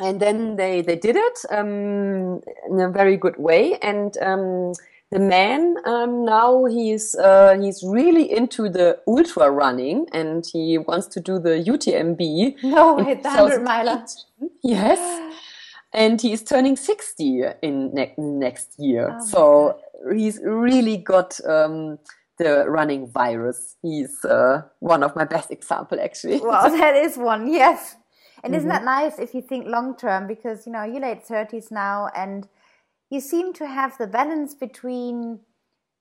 and then they, they did it um, in a very good way. And um, the man um, now he's uh, he's really into the ultra running and he wants to do the UTMB.
No, the hundred miler.
Yes, and he is turning sixty in ne- next year. Oh so he's really got. Um, the running virus. He's uh, one of my best example, actually.
Well, that is one, yes. And mm-hmm. isn't that nice if you think long term? Because you know you're late thirties now, and you seem to have the balance between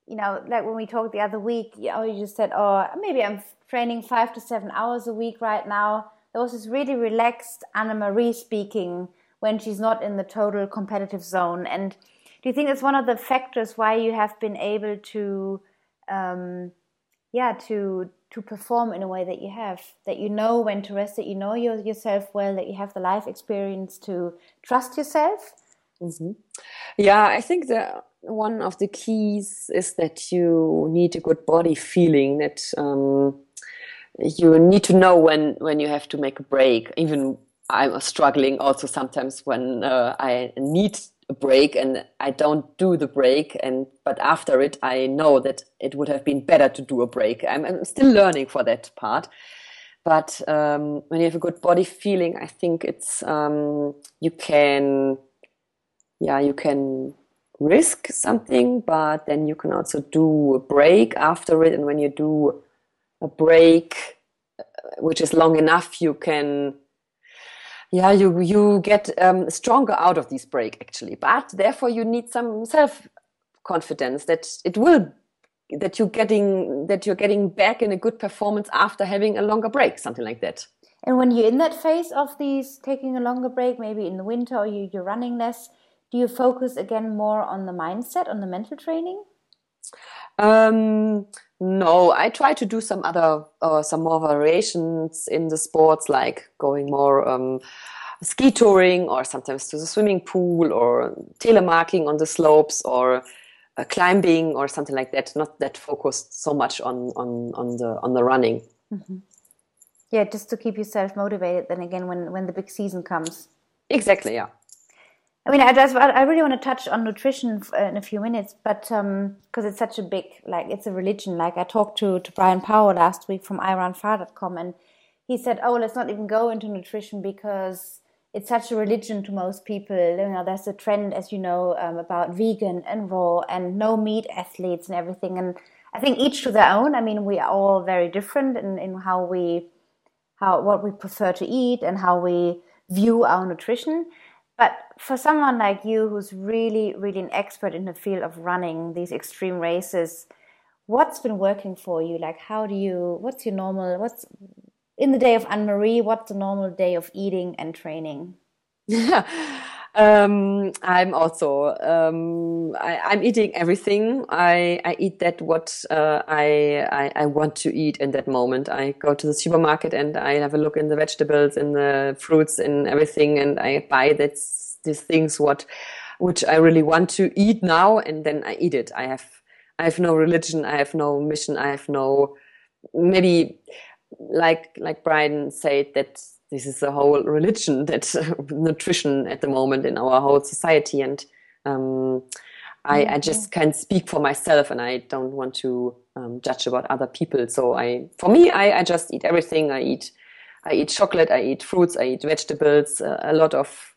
you know like when we talked the other week you know you just said oh maybe i'm training five to seven hours a week right now. There was this really relaxed Anne Marie speaking when she's not in the total competitive zone. And do you think it's one of the factors why you have been able to um, yeah to to perform in a way that you have that you know when to rest that you know your, yourself well that you have the life experience to trust yourself
Mm-hmm. Yeah, I think the one of the keys is that you need a good body feeling. That um, you need to know when when you have to make a break. Even I'm struggling also sometimes when uh, I need a break and I don't do the break and but after it I know that it would have been better to do a break. I'm, I'm still learning for that part. But um, when you have a good body feeling, I think it's um, you can, yeah, you can risk something, but then you can also do a break after it. And when you do a break, uh, which is long enough, you can yeah you you get um, stronger out of this break actually but therefore you need some self confidence that it will that you're getting that you're getting back in a good performance after having a longer break something like that
and when you're in that phase of these taking a longer break maybe in the winter or you, you're running less do you focus again more on the mindset on the mental training
um, no, I try to do some other, uh, some more variations in the sports, like going more um, ski touring, or sometimes to the swimming pool, or telemarking on the slopes, or uh, climbing, or something like that. Not that focused so much on on on the on the running. Mm-hmm.
Yeah, just to keep yourself motivated. Then again, when when the big season comes.
Exactly. Yeah.
I mean, I just I really want to touch on nutrition in a few minutes, but because um, it's such a big like it's a religion. Like I talked to to Brian Powell last week from ironfar.com, and he said, "Oh, let's not even go into nutrition because it's such a religion to most people. You know, there's a trend, as you know, um, about vegan and raw and no meat athletes and everything. And I think each to their own. I mean, we are all very different in, in how we how what we prefer to eat and how we view our nutrition." But for someone like you who's really, really an expert in the field of running these extreme races, what's been working for you? Like, how do you, what's your normal, what's in the day of Anne Marie, what's the normal day of eating and training?
um, I'm also um, I, am eating everything. I, I eat that what uh, I, I, I want to eat in that moment. I go to the supermarket and I have a look in the vegetables in the fruits in everything, and I buy that these things what which I really want to eat now, and then I eat it. I have I have no religion. I have no mission. I have no maybe like like Brian said that this is a whole religion that uh, nutrition at the moment in our whole society and um, I, I, just can't speak for myself and I don't want to um, judge about other people. So I, for me, I, I, just eat everything. I eat, I eat chocolate, I eat fruits, I eat vegetables, uh, a lot of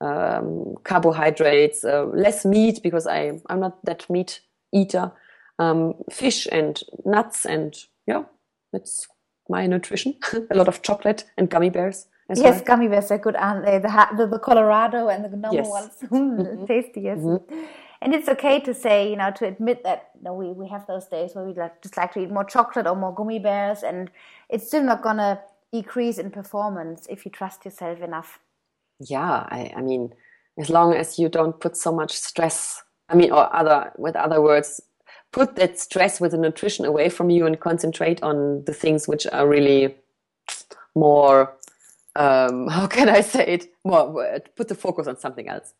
um, carbohydrates, uh, less meat because I, I'm not that meat eater. Um, fish and nuts and yeah, that's my nutrition. a lot of chocolate and gummy bears.
yes, well. gummy bears are good, aren't they? The, the, the Colorado and the normal yes. ones. mm-hmm. Tasty, yes. Mm-hmm. And it's okay to say, you know, to admit that you know, we, we have those days where we like, just like to eat more chocolate or more gummy bears, and it's still not going to decrease in performance if you trust yourself enough.
Yeah, I, I mean, as long as you don't put so much stress, I mean, or other, with other words, put that stress with the nutrition away from you and concentrate on the things which are really more um, how can I say it more put the focus on something else.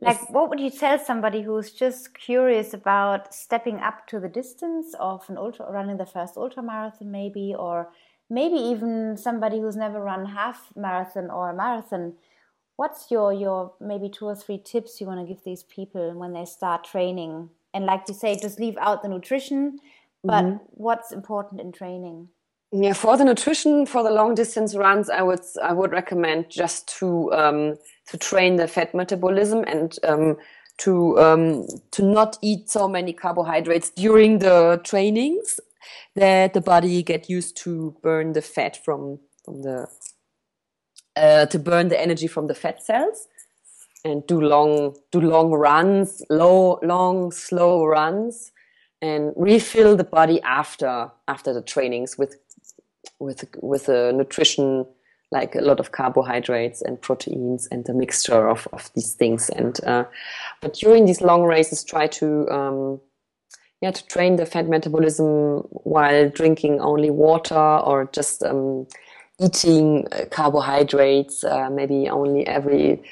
Like, what would you tell somebody who's just curious about stepping up to the distance of an ultra, running the first ultra marathon, maybe, or maybe even somebody who's never run half marathon or a marathon? What's your your maybe two or three tips you want to give these people when they start training and like you say just leave out the nutrition but mm-hmm. what's important in training
yeah for the nutrition for the long distance runs i would i would recommend just to um, to train the fat metabolism and um, to um, to not eat so many carbohydrates during the trainings that the body get used to burn the fat from from the uh, to burn the energy from the fat cells and do long do long runs, low long slow runs, and refill the body after after the trainings with with with a nutrition like a lot of carbohydrates and proteins and a mixture of, of these things. And uh, but during these long races try to um, yeah to train the fat metabolism while drinking only water or just um, eating uh, carbohydrates uh, maybe only every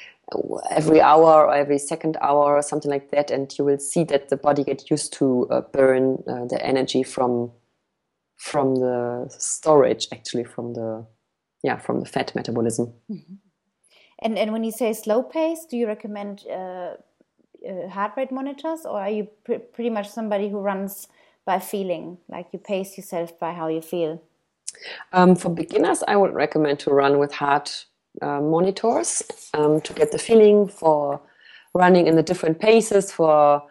every hour or every second hour or something like that and you will see that the body get used to uh, burn uh, the energy from from the storage actually from the yeah from the fat metabolism mm-hmm.
and and when you say slow pace do you recommend uh, heart rate monitors or are you pr pretty much somebody who runs by feeling? Like you pace yourself by how you feel?
Um, for beginners i would recommend to run with heart uh, monitors um, to get the feeling for running in the different paces for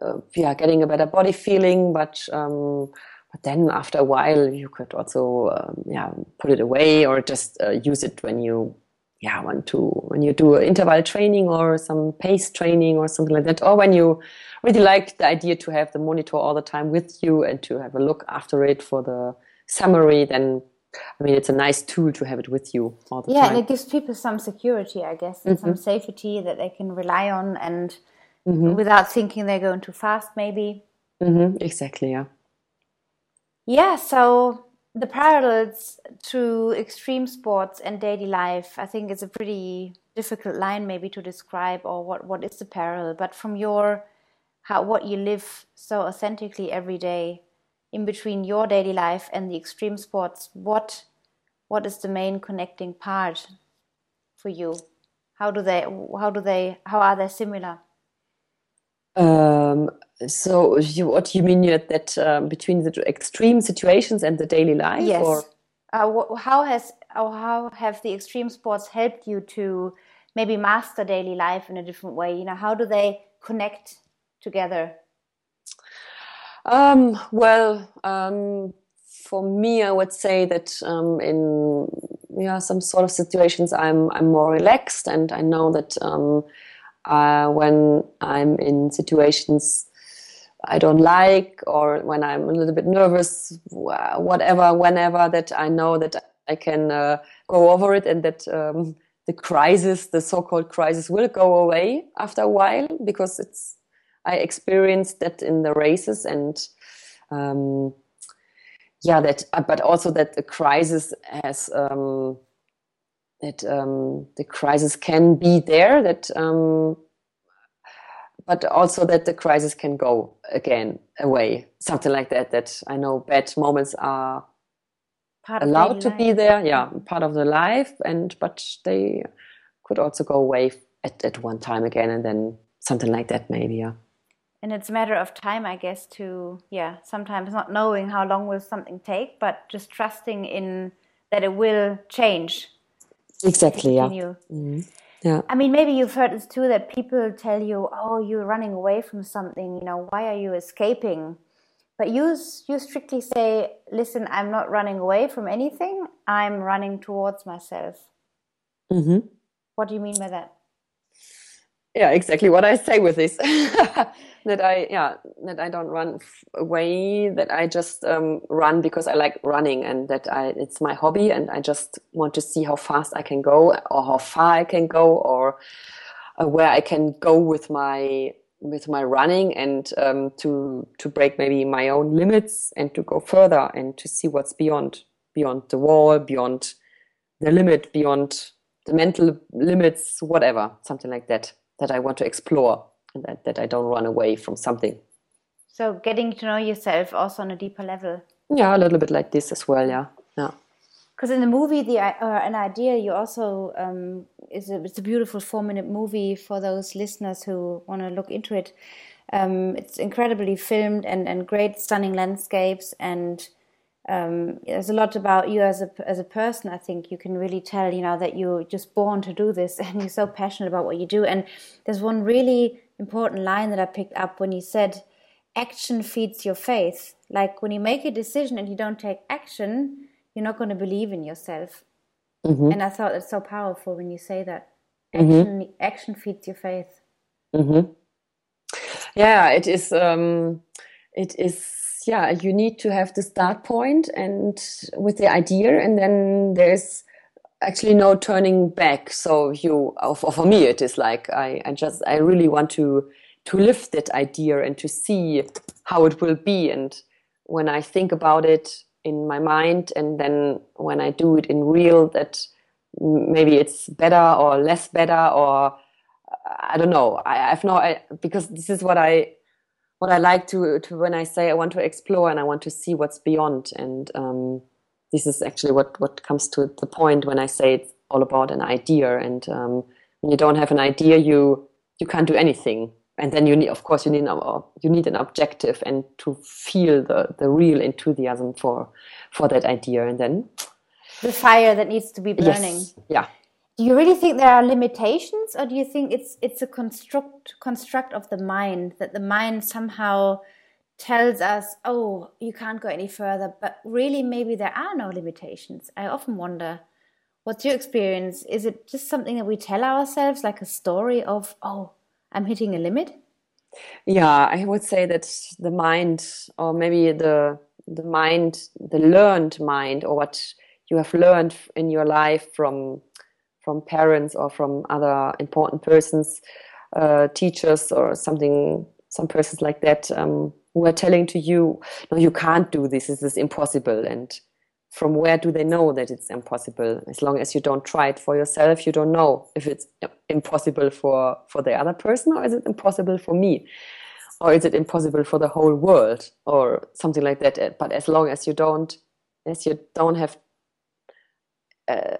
uh, yeah getting a better body feeling. But um, but then after a while you could also um, yeah put it away or just uh, use it when you yeah want to when you do interval training or some pace training or something like that or when you really like the idea to have the monitor all the time with you and to have a look after it for the summary then I mean, it's a nice tool to have it with you all the
yeah,
time.
and it gives people some security, I guess, and mm-hmm. some safety that they can rely on, and mm-hmm. without thinking they're going too fast, maybe.
Mm-hmm. Exactly. Yeah.
Yeah. So the parallels to extreme sports and daily life, I think, is a pretty difficult line, maybe to describe, or what what is the parallel. But from your how what you live so authentically every day in between your daily life and the extreme sports, what what is the main connecting part for you? How do they how do they how are they similar?
Um, so you, what you mean that um, between the extreme situations and the daily life?
Yes. Or? Uh, how has or how have the extreme sports helped you to maybe master daily life in a different way? You know, how do they connect together?
Um, well, um, for me, I would say that um, in yeah some sort of situations, I'm I'm more relaxed, and I know that um, uh, when I'm in situations I don't like, or when I'm a little bit nervous, whatever, whenever, that I know that I can uh, go over it, and that um, the crisis, the so-called crisis, will go away after a while because it's I experienced that in the races and um, yeah, that uh, but also that the crisis has um, that um, the crisis can be there that um, but also that the crisis can go again away something like that that I know bad moments are part allowed to life. be there yeah part of the life and but they could also go away at, at one time again and then something like that maybe yeah
and it's a matter of time i guess to yeah sometimes not knowing how long will something take but just trusting in that it will change
exactly yeah. Mm-hmm.
yeah. I mean maybe you've heard this too that people tell you oh you're running away from something you know why are you escaping? But you you strictly say listen i'm not running away from anything. I'm running towards myself. Mm-hmm. what do you mean by that?
Yeah exactly what i say with this that i yeah that i don't run away that i just um, run because i like running and that i it's my hobby and i just want to see how fast i can go or how far i can go or uh, where i can go with my with my running and um, to to break maybe my own limits and to go further and to see what's beyond beyond the wall beyond the limit beyond the mental limits whatever something like that that I want to explore and that, that I don't run away from something.
So getting to know yourself also on a deeper level.
Yeah, a little bit like this as well. Yeah, yeah.
Because in the movie, the uh, an idea you also um, is a, it's a beautiful four minute movie for those listeners who want to look into it. Um, it's incredibly filmed and and great stunning landscapes and um, there's a lot about you as a as a person. I think you can really tell, you know, that you're just born to do this, and you're so passionate about what you do. And there's one really important line that I picked up when you said, "Action feeds your faith." Like when you make a decision and you don't take action, you're not going to believe in yourself. Mm-hmm. And I thought it's so powerful when you say that. Mm-hmm. Action, mm-hmm. action feeds your faith.
Mm-hmm. Yeah, it is. Um, it is yeah, you need to have the start point and with the idea, and then there's actually no turning back. So you, for me, it is like I, I just, I really want to to lift that idea and to see how it will be. And when I think about it in my mind, and then when I do it in real, that maybe it's better or less better or I don't know. I, have no I, because this is what I what I like to to when I say I want to explore and I want to see what's beyond. And um, this is actually what what comes to the point when I say it's all about an idea. And um, when you don't have an idea, you you can't do anything. And then you need, of course, you need you need an objective and to feel the the real enthusiasm for for that idea. And then
the fire that needs to be burning.
Yes. Yeah
do you really think there are limitations or do you think it's it's a construct construct of the mind that the mind somehow tells us oh you can't go any further but really maybe there are no limitations. I often wonder what's your experience? Is it just something that we tell ourselves like a story of oh i'm hitting a limit
yeah i would say that the mind or maybe the the mind the learned mind or what you have learned in your life from from parents or from other important persons, uh, teachers or something, some persons like that, um, who are telling to you, no, you can't do this, this is impossible. And from where do they know that it's impossible? As long as you don't try it for yourself, you don't know if it's impossible for, for the other person or is it impossible for me? Or is it impossible for the whole world or something like that? But as long as you don't, as you don't have uh,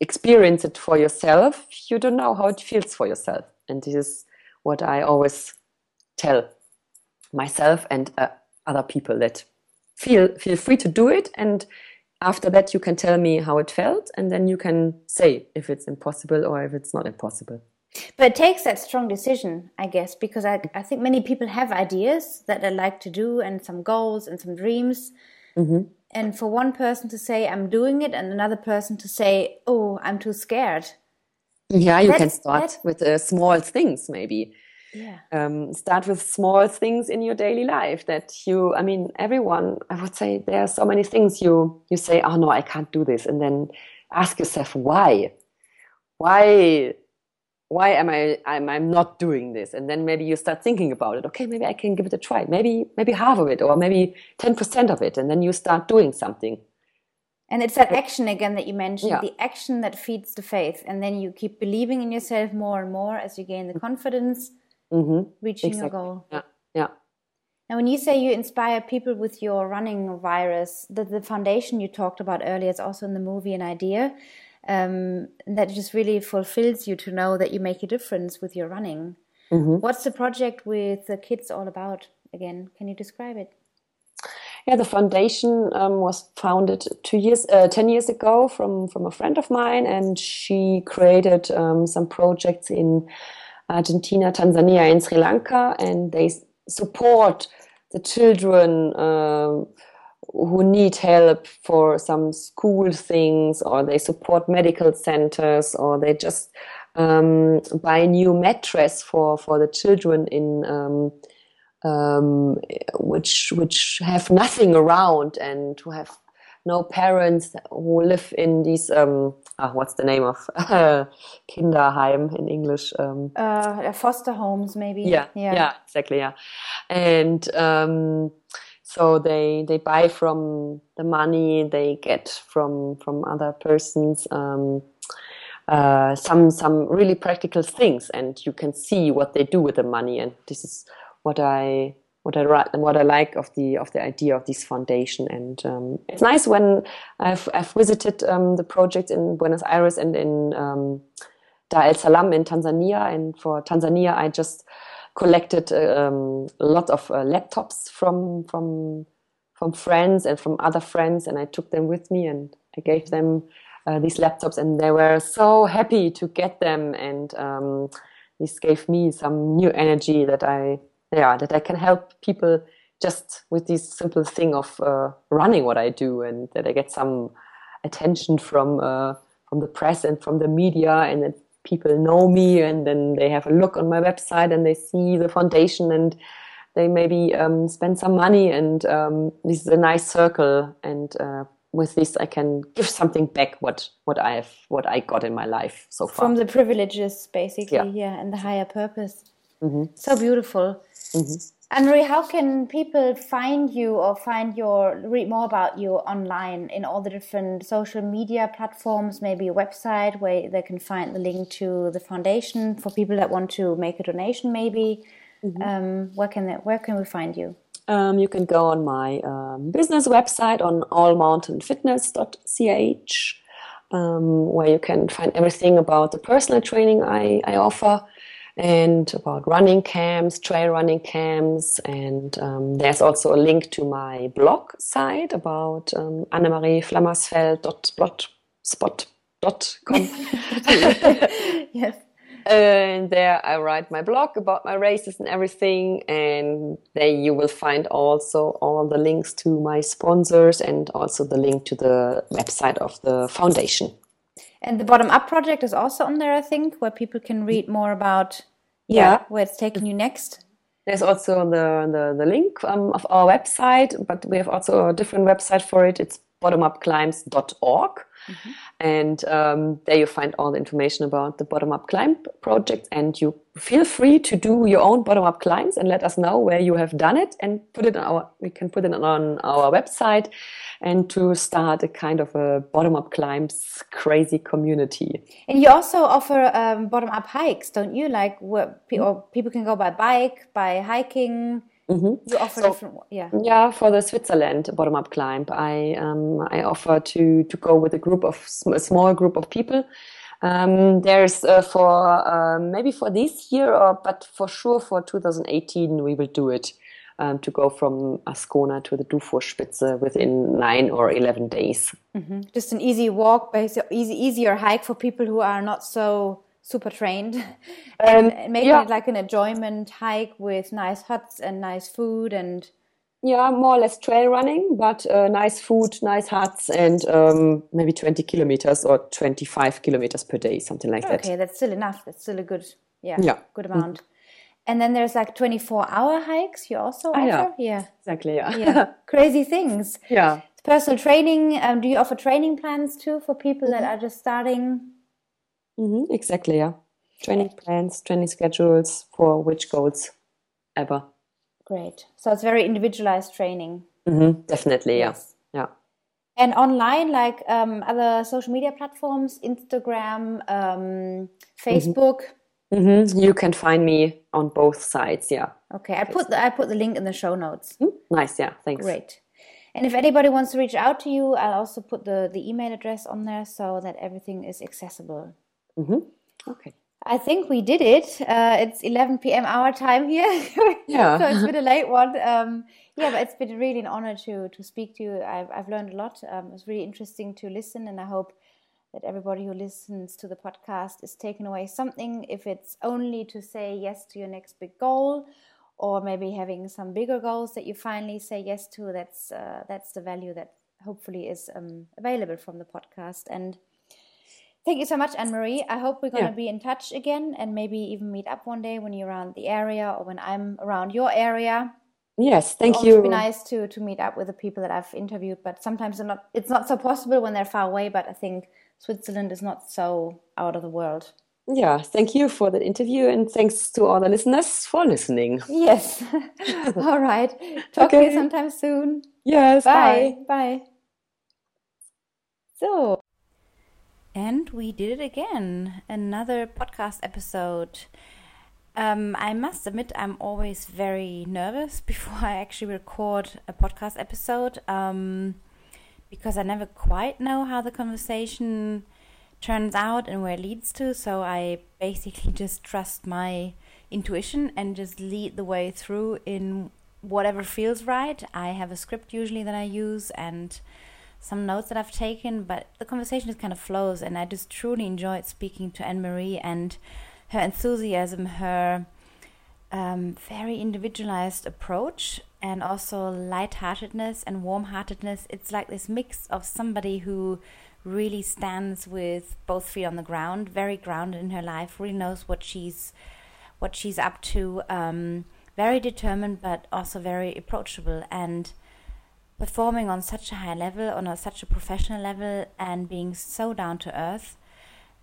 experience it for yourself, you don't know how it feels for yourself. And this is what I always tell myself and uh, other people that feel feel free to do it. And after that you can tell me how it felt and then you can say if it's impossible or if it's not impossible.
But it takes that strong decision i guess because i, I think many people have ideas that they like to do and some goals and some dreams. Mm-hmm. And for one person to say i'm doing it and another person to say oh i'm too scared.
Yeah you can start with uh, small things maybe
yeah.
Um, start with small things in your daily life that you i mean everyone i would say there are so many things you you say oh no i can't do this and then ask yourself why why why am I I'm, I'm not doing this? And then maybe you start thinking about it. Okay, maybe I can give it a try. Maybe maybe half of it, or maybe ten percent of it, and then you start doing something.
And it's that action again that you mentioned, yeah. the action that feeds the faith, and then you keep believing in yourself more and more as you gain the confidence, mm-hmm. reaching exactly. your goal.
Yeah, yeah.
Now, when you say you inspire people with your running virus, the, the foundation you talked about earlier is also in the movie an idea um, that just really fulfills you to know that you make a difference with your running. Mm-hmm. What's the project with the kids all about? Again, can you describe it?
Yeah, the foundation um, was founded two years, uh, ten years ago from from a friend of mine, and she created um, some projects in Argentina, Tanzania, and Sri Lanka, and they support the children. Uh, who need help for some school things or they support medical centers or they just um, buy a new mattress for, for the children in um, um, which which have nothing around and who have no parents who live in these um, ah, what's the name of Kinderheim in English? Um,
uh, foster homes, maybe.
Yeah, yeah, yeah, exactly. Yeah, and um, so they they buy from the money they get from from other persons um, uh, some some really practical things and you can see what they do with the money and this is what I what I write and what I like of the of the idea of this foundation. And um, it's nice when I've I've visited um, the project in Buenos Aires and in um, Dar es Salaam in Tanzania. And for Tanzania I just collected um, a lot of uh, laptops from from from friends and from other friends, and I took them with me and I gave them uh, these laptops, and they were so happy to get them, and um, this gave me some new energy that I yeah that I can help people just with this simple thing of uh, running what I do, and that I get some attention from uh, from the press and from the media, and that people know me and then they have a look on my website and they see the foundation and they maybe um, spend some money and um, this is a nice circle and uh, with this I can give something back what what I have what I got in my life so far.
From the privileges basically yeah, yeah and the higher purpose. Mm -hmm. so beautiful mm -hmm. Marie, how can people find you or find your read more about you online in all the different social media platforms? Maybe a website where they can find the link to the foundation for people that want to make a donation. Maybe mm-hmm. um, where can they, where can we find you?
Um, you can go on my um, business website on allmountainfitness.ch, um, where you can find everything about the personal training I, I offer and about running camps, trail running camps. And um, there's also a link to my blog site about um, annemarieflammersfeld.blogspot.com. yes. And there I write my blog about my races and everything. And there you will find also all the links to my sponsors and also the link to the website of the foundation.
And the bottom up project is also on there, I think, where people can read more about yeah, yeah. where it's taking you next.
There's also the the, the link um, of our website, but we have also a different website for it. It's bottomupclimbs.org. Mm-hmm. And um, there you find all the information about the bottom up climb project. And you feel free to do your own bottom up climbs and let us know where you have done it and put it on our, we can put it on our website and to start a kind of a bottom up climbs crazy community.
And you also offer um, bottom up hikes, don't you? Like where people can go by bike, by hiking. Mm-hmm. You offer so, different, yeah.
Yeah, for the Switzerland bottom up climb, I um, I offer to to go with a group of a small group of people. Um, there's uh, for uh, maybe for this year, or but for sure for 2018 we will do it um, to go from Ascona to the Dufourspitze within nine or 11 days.
Mm-hmm. Just an easy walk, basically, easy, easier hike for people who are not so super trained. and um, maybe yeah. like an enjoyment hike with nice huts and nice food and.
Yeah, more or less trail running, but uh, nice food, nice huts, and um, maybe 20 kilometers or 25 kilometers per day, something like
okay,
that.
Okay, that's still enough. That's still a good, yeah, yeah. good amount. Mm-hmm. And then there's like 24 hour hikes you also offer?
yeah. yeah. Exactly, yeah.
yeah. Crazy things.
Yeah.
Personal training. Um, do you offer training plans too for people mm-hmm. that are just starting?
Mm-hmm. Exactly, yeah. Training plans, training schedules for which goals ever.
Great. So it's very individualized training.
Mm-hmm. Definitely, yes. yeah. Yeah.
And online, like um, other social media platforms, Instagram, um, Facebook.
Mm-hmm. You can find me on both sides. Yeah.
Okay, I put the I put the link in the show notes.
Mm, nice. Yeah. Thanks.
Great. And if anybody wants to reach out to you, I'll also put the the email address on there so that everything is accessible.
Mm-hmm. Okay.
I think we did it. Uh, it's 11 p.m. our time here.
yeah.
so it's been a late one. Um, yeah, but it's been really an honor to to speak to you. I've I've learned a lot. Um, it was really interesting to listen, and I hope that everybody who listens to the podcast is taking away something, if it's only to say yes to your next big goal, or maybe having some bigger goals that you finally say yes to. That's uh, that's the value that hopefully is um, available from the podcast. And thank you so much, Anne Marie. I hope we're going to yeah. be in touch again, and maybe even meet up one day when you're around the area or when I'm around your area.
Yes, thank you. It
would be nice to to meet up with the people that I've interviewed, but sometimes it's not it's not so possible when they're far away. But I think Switzerland is not so out of the world.
Yeah, thank you for that interview and thanks to all the listeners for listening.
Yes. all right. Talk okay. to you sometime soon.
Yes.
Bye. Bye. bye. So. And we did it again. Another podcast episode. Um, I must admit, I'm always very nervous before I actually record a podcast episode. Um, because I never quite know how the conversation turns out and where it leads to. So I basically just trust my intuition and just lead the way through in whatever feels right. I have a script usually that I use and some notes that I've taken, but the conversation just kind of flows. And I just truly enjoyed speaking to Anne Marie and her enthusiasm, her um, very individualized approach and also lightheartedness and warm-heartedness. It's like this mix of somebody who really stands with both feet on the ground, very grounded in her life, really knows what she's what she's up to, um, very determined but also very approachable and performing on such a high level, on a, such a professional level, and being so down to earth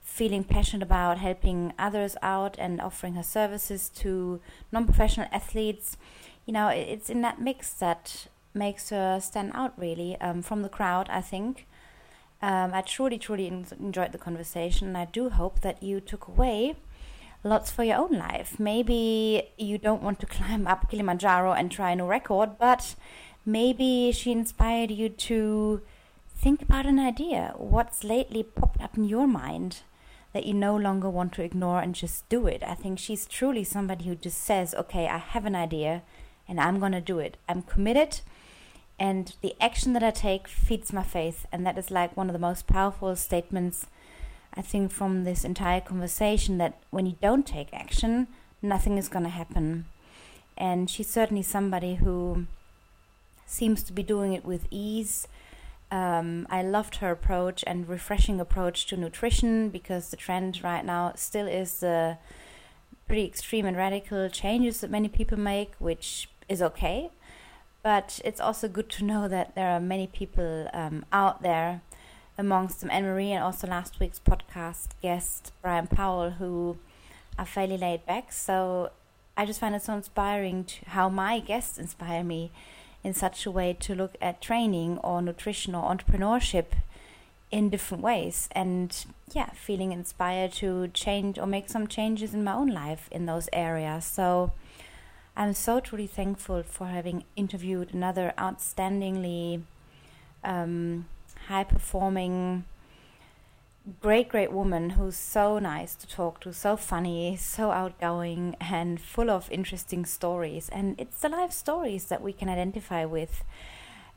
feeling passionate about helping others out and offering her services to non professional athletes. you know, it's in that mix that makes her stand out really um, from the crowd, I think. Um, I truly, truly enjoyed the conversation, and I do hope that you took away lots for your own life. Maybe you don't want to climb up Kilimanjaro and try a new record, but maybe she inspired you to think about an idea. What's lately popped up in your mind that you no longer want to ignore and just do it? I think she's truly somebody who just says, okay, I have an idea and I'm going to do it. I'm committed and the action that I take feeds my faith. And that is like one of the most powerful statements, I think, from this entire conversation that when you don't take action, nothing is going to happen. And she's certainly somebody who seems to be doing it with ease. Um, I loved her approach and refreshing approach to nutrition because the trend right now still is the pretty extreme and radical changes that many people make, which is okay. But it's also good to know that there are many people um, out there, amongst them Anne Marie and also last week's podcast guest Brian Powell, who are fairly laid back. So I just find it so inspiring to how my guests inspire me in such a way to look at training or nutrition or entrepreneurship in different ways and yeah feeling inspired to change or make some changes in my own life in those areas. So I'm so truly thankful for having interviewed another outstandingly um, high performing, great, great woman who's so nice to talk to, so funny, so outgoing, and full of interesting stories. And it's the life stories that we can identify with.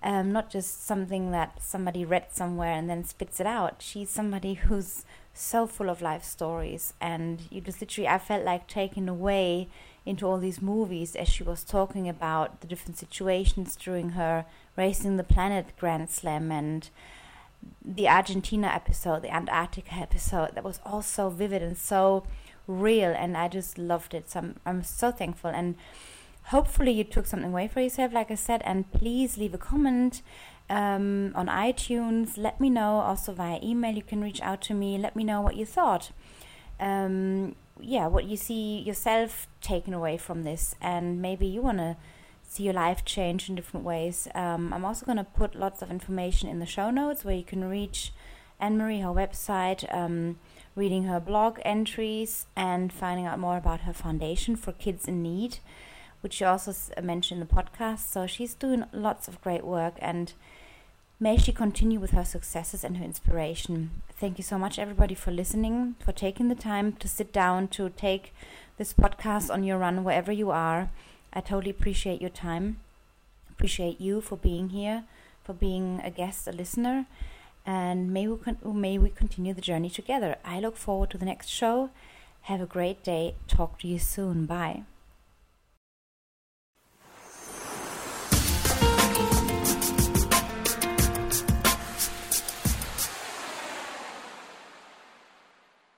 Um, not just something that somebody read somewhere and then spits it out. She's somebody who's so full of life stories, and you just literally, I felt like taken away into all these movies as she was talking about the different situations during her Racing the Planet Grand Slam and the Argentina episode, the Antarctica episode. That was all so vivid and so real, and I just loved it. So I'm, I'm so thankful. And hopefully, you took something away for yourself, like I said. And please leave a comment um, on iTunes. Let me know. Also via email, you can reach out to me. Let me know what you thought. Um, yeah, what you see yourself taken away from this, and maybe you want to see your life change in different ways. Um, I'm also going to put lots of information in the show notes where you can reach Anne Marie, her website, um, reading her blog entries, and finding out more about her foundation for kids in need, which she also mentioned in the podcast. So she's doing lots of great work and May she continue with her successes and her inspiration. Thank you so much, everybody, for listening, for taking the time to sit down to take this podcast on your run wherever you are. I totally appreciate your time. Appreciate you for being here, for being a guest, a listener, and may we, con- may we continue the journey together. I look forward to the next show. Have a great day. Talk to you soon. Bye.